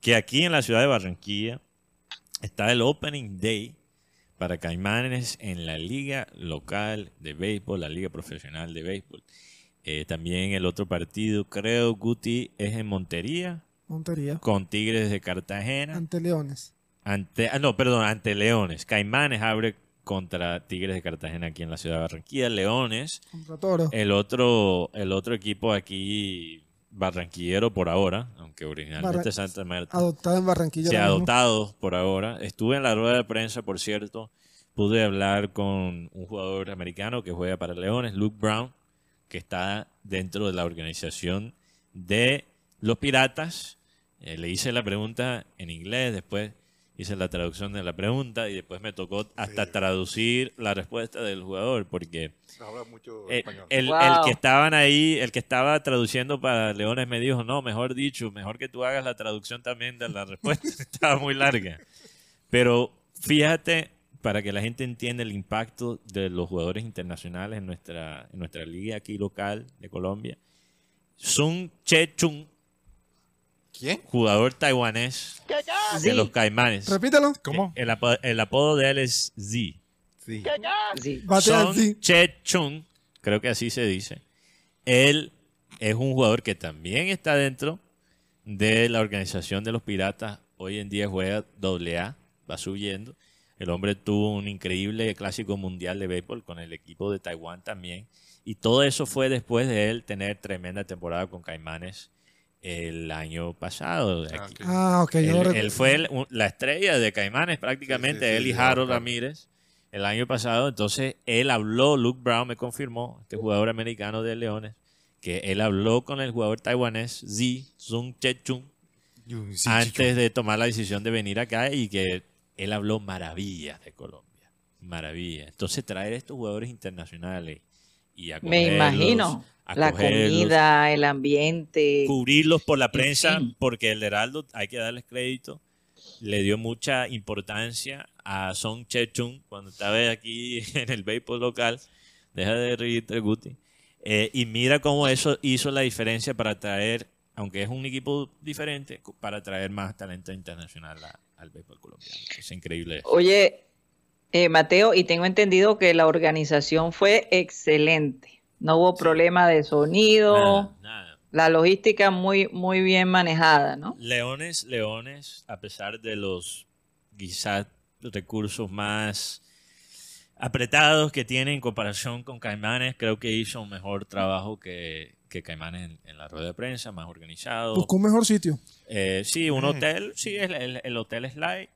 que aquí en la ciudad de Barranquilla está el Opening Day para Caimanes en la liga local de béisbol, la liga profesional de béisbol. Eh, también el otro partido, creo, Guti, es en Montería Montería. con Tigres de Cartagena. Ante Leones. Ante, ah, no, perdón, ante Leones. Caimanes abre contra Tigres de Cartagena aquí en la ciudad de Barranquilla. Leones, Contra Toro. el otro, el otro equipo aquí barranquillero por ahora, aunque originalmente Barra- Santa Marta. Adoptado en Barranquilla. Mismo. adoptados por ahora. Estuve en la rueda de prensa, por cierto. Pude hablar con un jugador americano que juega para Leones, Luke Brown, que está dentro de la organización de los Piratas. Eh, le hice la pregunta en inglés, después hice la traducción de la pregunta y después me tocó hasta traducir la respuesta del jugador porque Habla mucho eh, español. el, Wow. el que estaban ahí, el que estaba traduciendo para Leones me dijo, no, mejor dicho, mejor que tú hagas la traducción también de la respuesta. Estaba muy larga. Pero fíjate, para que la gente entienda el impacto de los jugadores internacionales en nuestra, en nuestra liga aquí local de Colombia. Sun Che Chung, ¿Quién? jugador taiwanés de los Caimanes. Repítelo. ¿Cómo? El, apo- el apodo de él es Z. Sí. Sí. Batea Son así. Che Chung, creo que así se dice. Él es un jugador que también está dentro de la organización de los Piratas. Hoy en día juega AA, va subiendo. El hombre tuvo un increíble clásico mundial de béisbol con el equipo de Taiwán también. Y todo eso fue después de él tener tremenda temporada con Caimanes el año pasado. Ah, Aquí. ok. Ah, ok. yo Él, fue el- un- la estrella de Caimanes prácticamente, Sí, sí, él y Harold. Ramírez el año pasado. Entonces él habló, Luke Brown me confirmó, este jugador americano de Leones, que él habló con el jugador taiwanés Zi Yun, sí, antes de tomar la decisión de venir acá y que él habló maravillas de Colombia. Maravillas. Entonces traer estos jugadores internacionales y Me acogerlos, imagino. La comida, el ambiente. cubrirlos por la prensa, porque el Heraldo, hay que darles crédito, le dio mucha importancia a Song Che-chung cuando estaba aquí en el béisbol local. Deja de reírte, Guti. Eh, y mira cómo eso hizo la diferencia para traer, aunque es un equipo diferente, para traer más talento internacional a- al béisbol colombiano. Es increíble. eso. Oye, eh, Mateo, y tengo entendido que la organización fue excelente. No hubo problema de sonido. Nada, nada. La logística muy, muy bien manejada, ¿no? Leones, Leones, a pesar de los quizás recursos más apretados que tiene en comparación con Caimanes, creo que hizo un mejor trabajo que, que Caimanes en, en la rueda de prensa, más organizado. Buscó un mejor sitio. Eh, sí, un hotel, sí, el, el, el hotel Slide.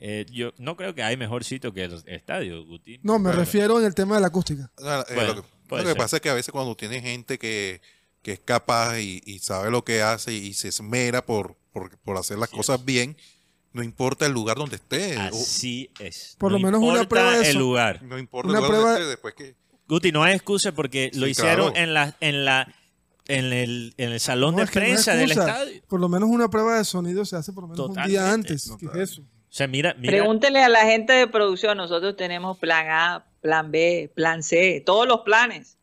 Eh, yo no creo que hay mejor sitio que el estadio, Guti. No, me refiero en el tema de la acústica. No, eh, Bueno, lo que, lo pasa es que a veces cuando tienes gente que, que es capaz y, y sabe lo que hace y se esmera por, por, por hacer las cosas bien, no importa el lugar donde esté. o- Así es. Por No lo menos una prueba de el lugar. no importa Una el lugar prueba- donde esté, después que... Guti, no hay excusa porque lo hicieron claro. en la en la en el, en el salón No, de no prensa del estadio. Por lo menos una prueba de sonido se hace por lo menos un día antes. ¿Qué es eso? O sea, mira, mira, Pregúntele a la gente de producción. Nosotros tenemos plan A, plan B, plan C, todos los planes.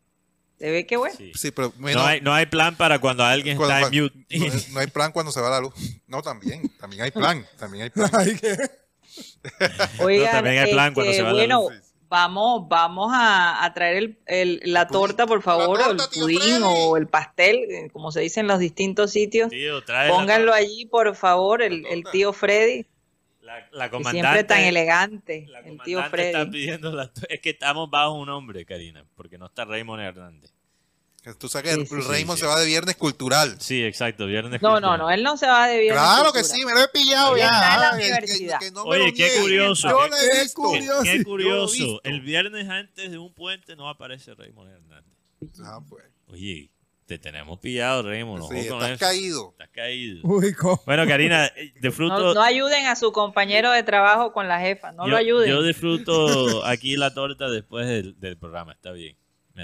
¿Se ve qué bueno? sí. Sí, pero no, hay, no hay plan para cuando alguien cuando- está en mute. no, hay- no hay plan cuando se va la luz. No, también. También hay plan. También hay plan. Oigan, también hay plan cuando este, se va la bueno, luz. vamos, vamos a, a traer el, el- la torta, por favor, La o el pudín Freddy. o el pastel, eh, como se dice en los distintos sitios. Tío, la- Pónganlo allí, por favor, el, el tío Freddy, La, comandante, siempre tan elegante, la el tío comandante está Freddy. pidiendo la- es que estamos bajo un hombre, Karina, porque no está Raymond Hernández. Tú sabes que Sí, sí, el sí, Raymond sí. se va de viernes cultural. Sí, exacto, viernes. No, no, cultural. no, él no se va de viernes. Claro que sí, me lo he pillado ya. está en la Ah, que- no Oye, qué niegue. curioso. Yo Qué visto. curioso. Qué Yo lo he curioso. visto. El viernes antes de un puente no aparece Raymond Hernández. Ah, pues. Oye, te tenemos pillado, Raymond. Sí, estás eso. caído. Estás caído. Uy, ¿cómo? Bueno, Karina, eh, disfruto. No, no ayuden a su compañero de trabajo con la jefa, no yo, lo ayuden. yo disfruto aquí la torta después del, del programa, está bien.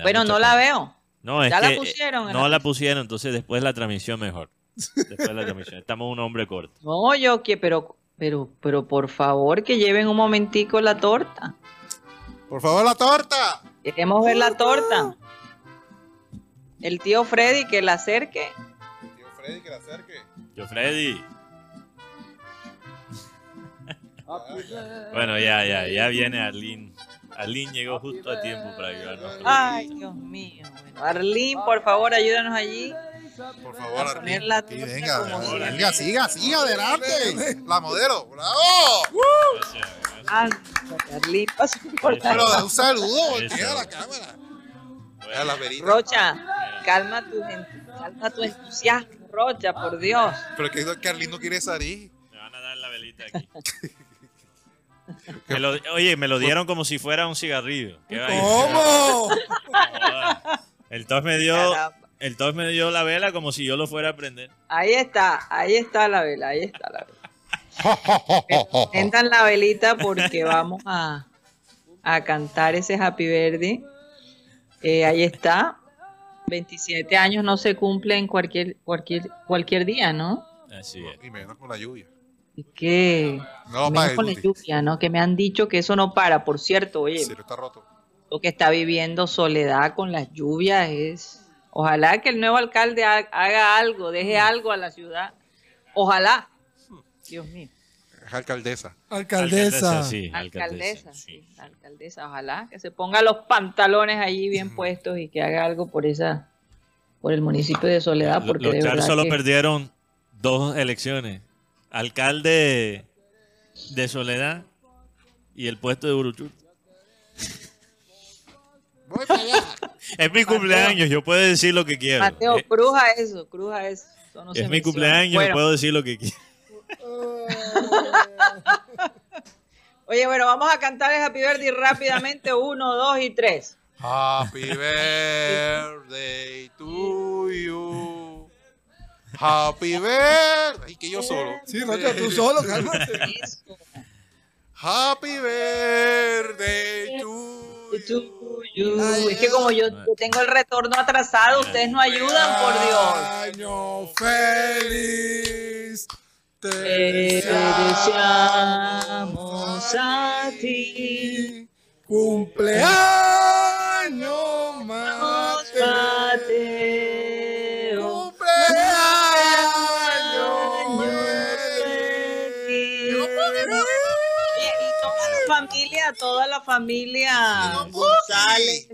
Bueno, no la veo. No, es Ya la que, eh, pusieron No la- la pusieron, entonces después la transmisión mejor. Después la transmisión. Estamos un hombre corto. No, yo que, pero, pero, pero por favor que lleven un momentico la torta. Por favor, la torta. Queremos ver la torta. El tío Freddy que la acerque. Tío Freddy, que la acerque. Yo, Freddy. bueno, ya, ya, ya viene Arlene. Arlene llegó justo a tiempo para ayudarnos. Ay. Dios mío. Bueno, Arlene, por favor, ayúdanos allí. Por favor, A poner la Sí, venga, como venga, siga, siga, adelante. La modelo. ¡Bravo! Gracias, gracias. Ah, Arlene, pasa por la- Pero da un saludo, voltea a la cámara. A. Rocha, calma tu, calma tu entusiasmo, Rocha, por Dios. Pero que, que Arlene no quiere salir. Me van a dar la velita aquí. Me lo- oye, me lo dieron como si fuera un cigarrillo. ¿Cómo? El tos me dio, el tos me dio la vela como si yo lo fuera a prender. Ahí está, ahí está la vela, ahí está la vela. Prendan la velita porque vamos a, a cantar ese Happy Birthday. Eh, ahí está. 27 años no se cumplen cualquier, cualquier, cualquier día, ¿no? Así es. Y menos con la lluvia. Y que No menos con la Guti. lluvia, ¿no? Que me han dicho que eso no para. Por cierto, oye, cielo está roto. lo que está viviendo Soledad con las lluvias es. Ojalá que el nuevo alcalde ha- haga algo, deje algo a la ciudad. Ojalá. Dios mío. Es alcaldesa. Alcaldesa. sí, Alcaldesa, sí. alcaldesa, ojalá que se ponga los pantalones allí bien puestos y que haga algo por esa, por el municipio de Soledad, porque Los de Char verdad solo que- perdieron dos elecciones. Alcalde de Soledad y el puesto de Uruchut. Voy para allá. Es mi cumpleaños, yo puedo decir lo que quiero. Mateo, Eh, cruja eso, cruja eso. Eso no se es mi menciona. cumpleaños, Bueno, puedo decir lo que quiero. Oye, bueno, vamos a cantar el Happy Birthday rápidamente. Uno, dos y tres. Happy birthday to you. Happy birthday. Ay, que yo solo. Sí, Rocha, tú solo, cálmate. Happy birthday to To you. you. Es que como yo, yo tengo el retorno atrasado, ustedes no ayudan, por Dios. Año feliz. Te deseamos a ti. Cumpleaños, Mateo. Mateo. Cumpleaños. Y toda la familia, toda la familia González.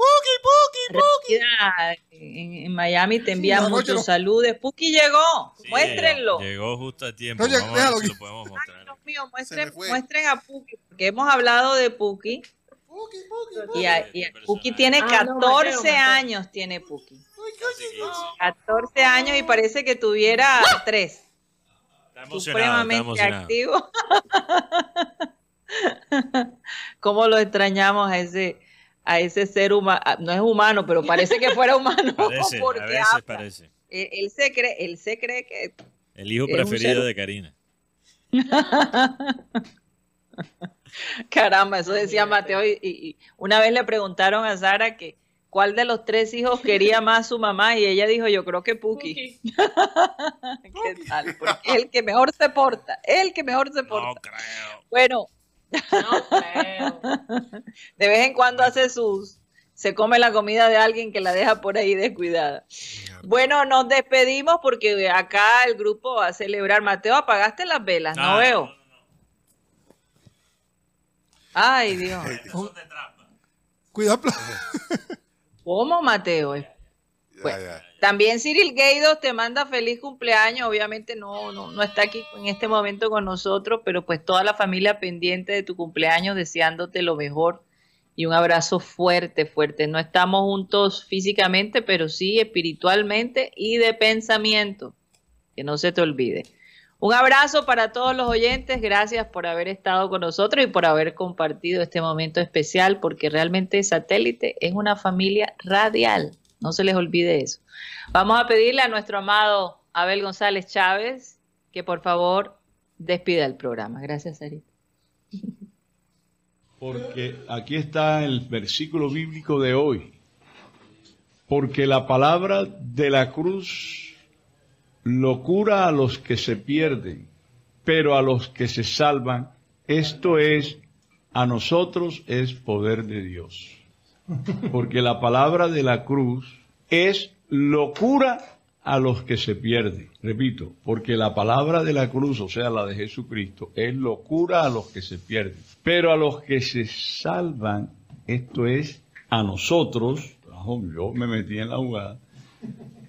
Puki, puki, Mira, en, en Miami te envían Sí, muchos no. saludos. Puki llegó, Sí, muéstrenlo. Llegó justo a tiempo. Oye, Vamos a ver déjalo si aquí. lo podemos Ay, mostrar. Dios mío, muestren, muestren a Puki, porque hemos hablado de Puki. Y, a- y a- Puki tiene Ah, no, 14 Mateo, Mateo. años, tiene Puki. 14 años y parece que tuviera 3. Está emocionado, está Supremamente emocionado. activo. ¿Cómo lo extrañamos a ese, a ese ser humano? No es humano, pero parece que fuera humano. Parece, a porque veces habla. parece. Él, él se cree, él se cree que El hijo preferido de Karina. Caramba, eso decía Mateo. Y, una vez le preguntaron a Sara que cuál de los tres hijos quería más su mamá y ella dijo, yo creo que Puki. Puki. ¿Qué tal? Porque el que mejor se porta, el que mejor se porta. No creo. Bueno, No creo. de vez en cuando hace sus, se come la comida de alguien que la deja por ahí descuidada. Bueno, nos despedimos porque acá el grupo va a celebrar. Mateo, apagaste las velas, no Ah, veo. Ay, Dios. Cuidado. ¿Cómo, Mateo? Ya, Bueno. ya. También Cyril Gaidos te manda feliz cumpleaños. Obviamente no, no, no está aquí en este momento con nosotros, pero pues toda la familia pendiente de tu cumpleaños, deseándote lo mejor y un abrazo fuerte, fuerte. No estamos juntos físicamente, pero sí espiritualmente y de pensamiento. Que no se te olvide. Un abrazo para todos los oyentes. Gracias por haber estado con nosotros y por haber compartido este momento especial, porque realmente Satélite es una familia radial. No se les olvide eso. Vamos a pedirle a nuestro amado Abel González Chávez que por favor despida el programa. Gracias, Sarita. Porque aquí está el versículo bíblico de hoy. Porque la palabra de la cruz locura a los que se pierden, pero a los que se salvan, esto es, a nosotros es poder de Dios. Porque la palabra de la cruz es locura a los que se pierden. Repito, porque la palabra de la cruz, o sea, la de Jesucristo, es locura a los que se pierden. Pero a los que se salvan, esto es a nosotros, yo me metí en la jugada,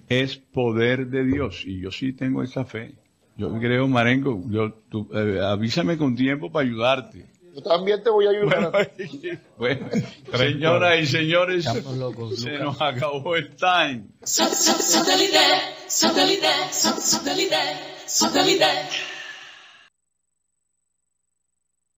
es poder de Dios. Y yo sí tengo esa fe. Yo creo, Marengo, yo, tú, eh, avísame con tiempo para ayudarte. Yo también te voy a ayudar. Bueno, señoras y señores, se nos acabó el time.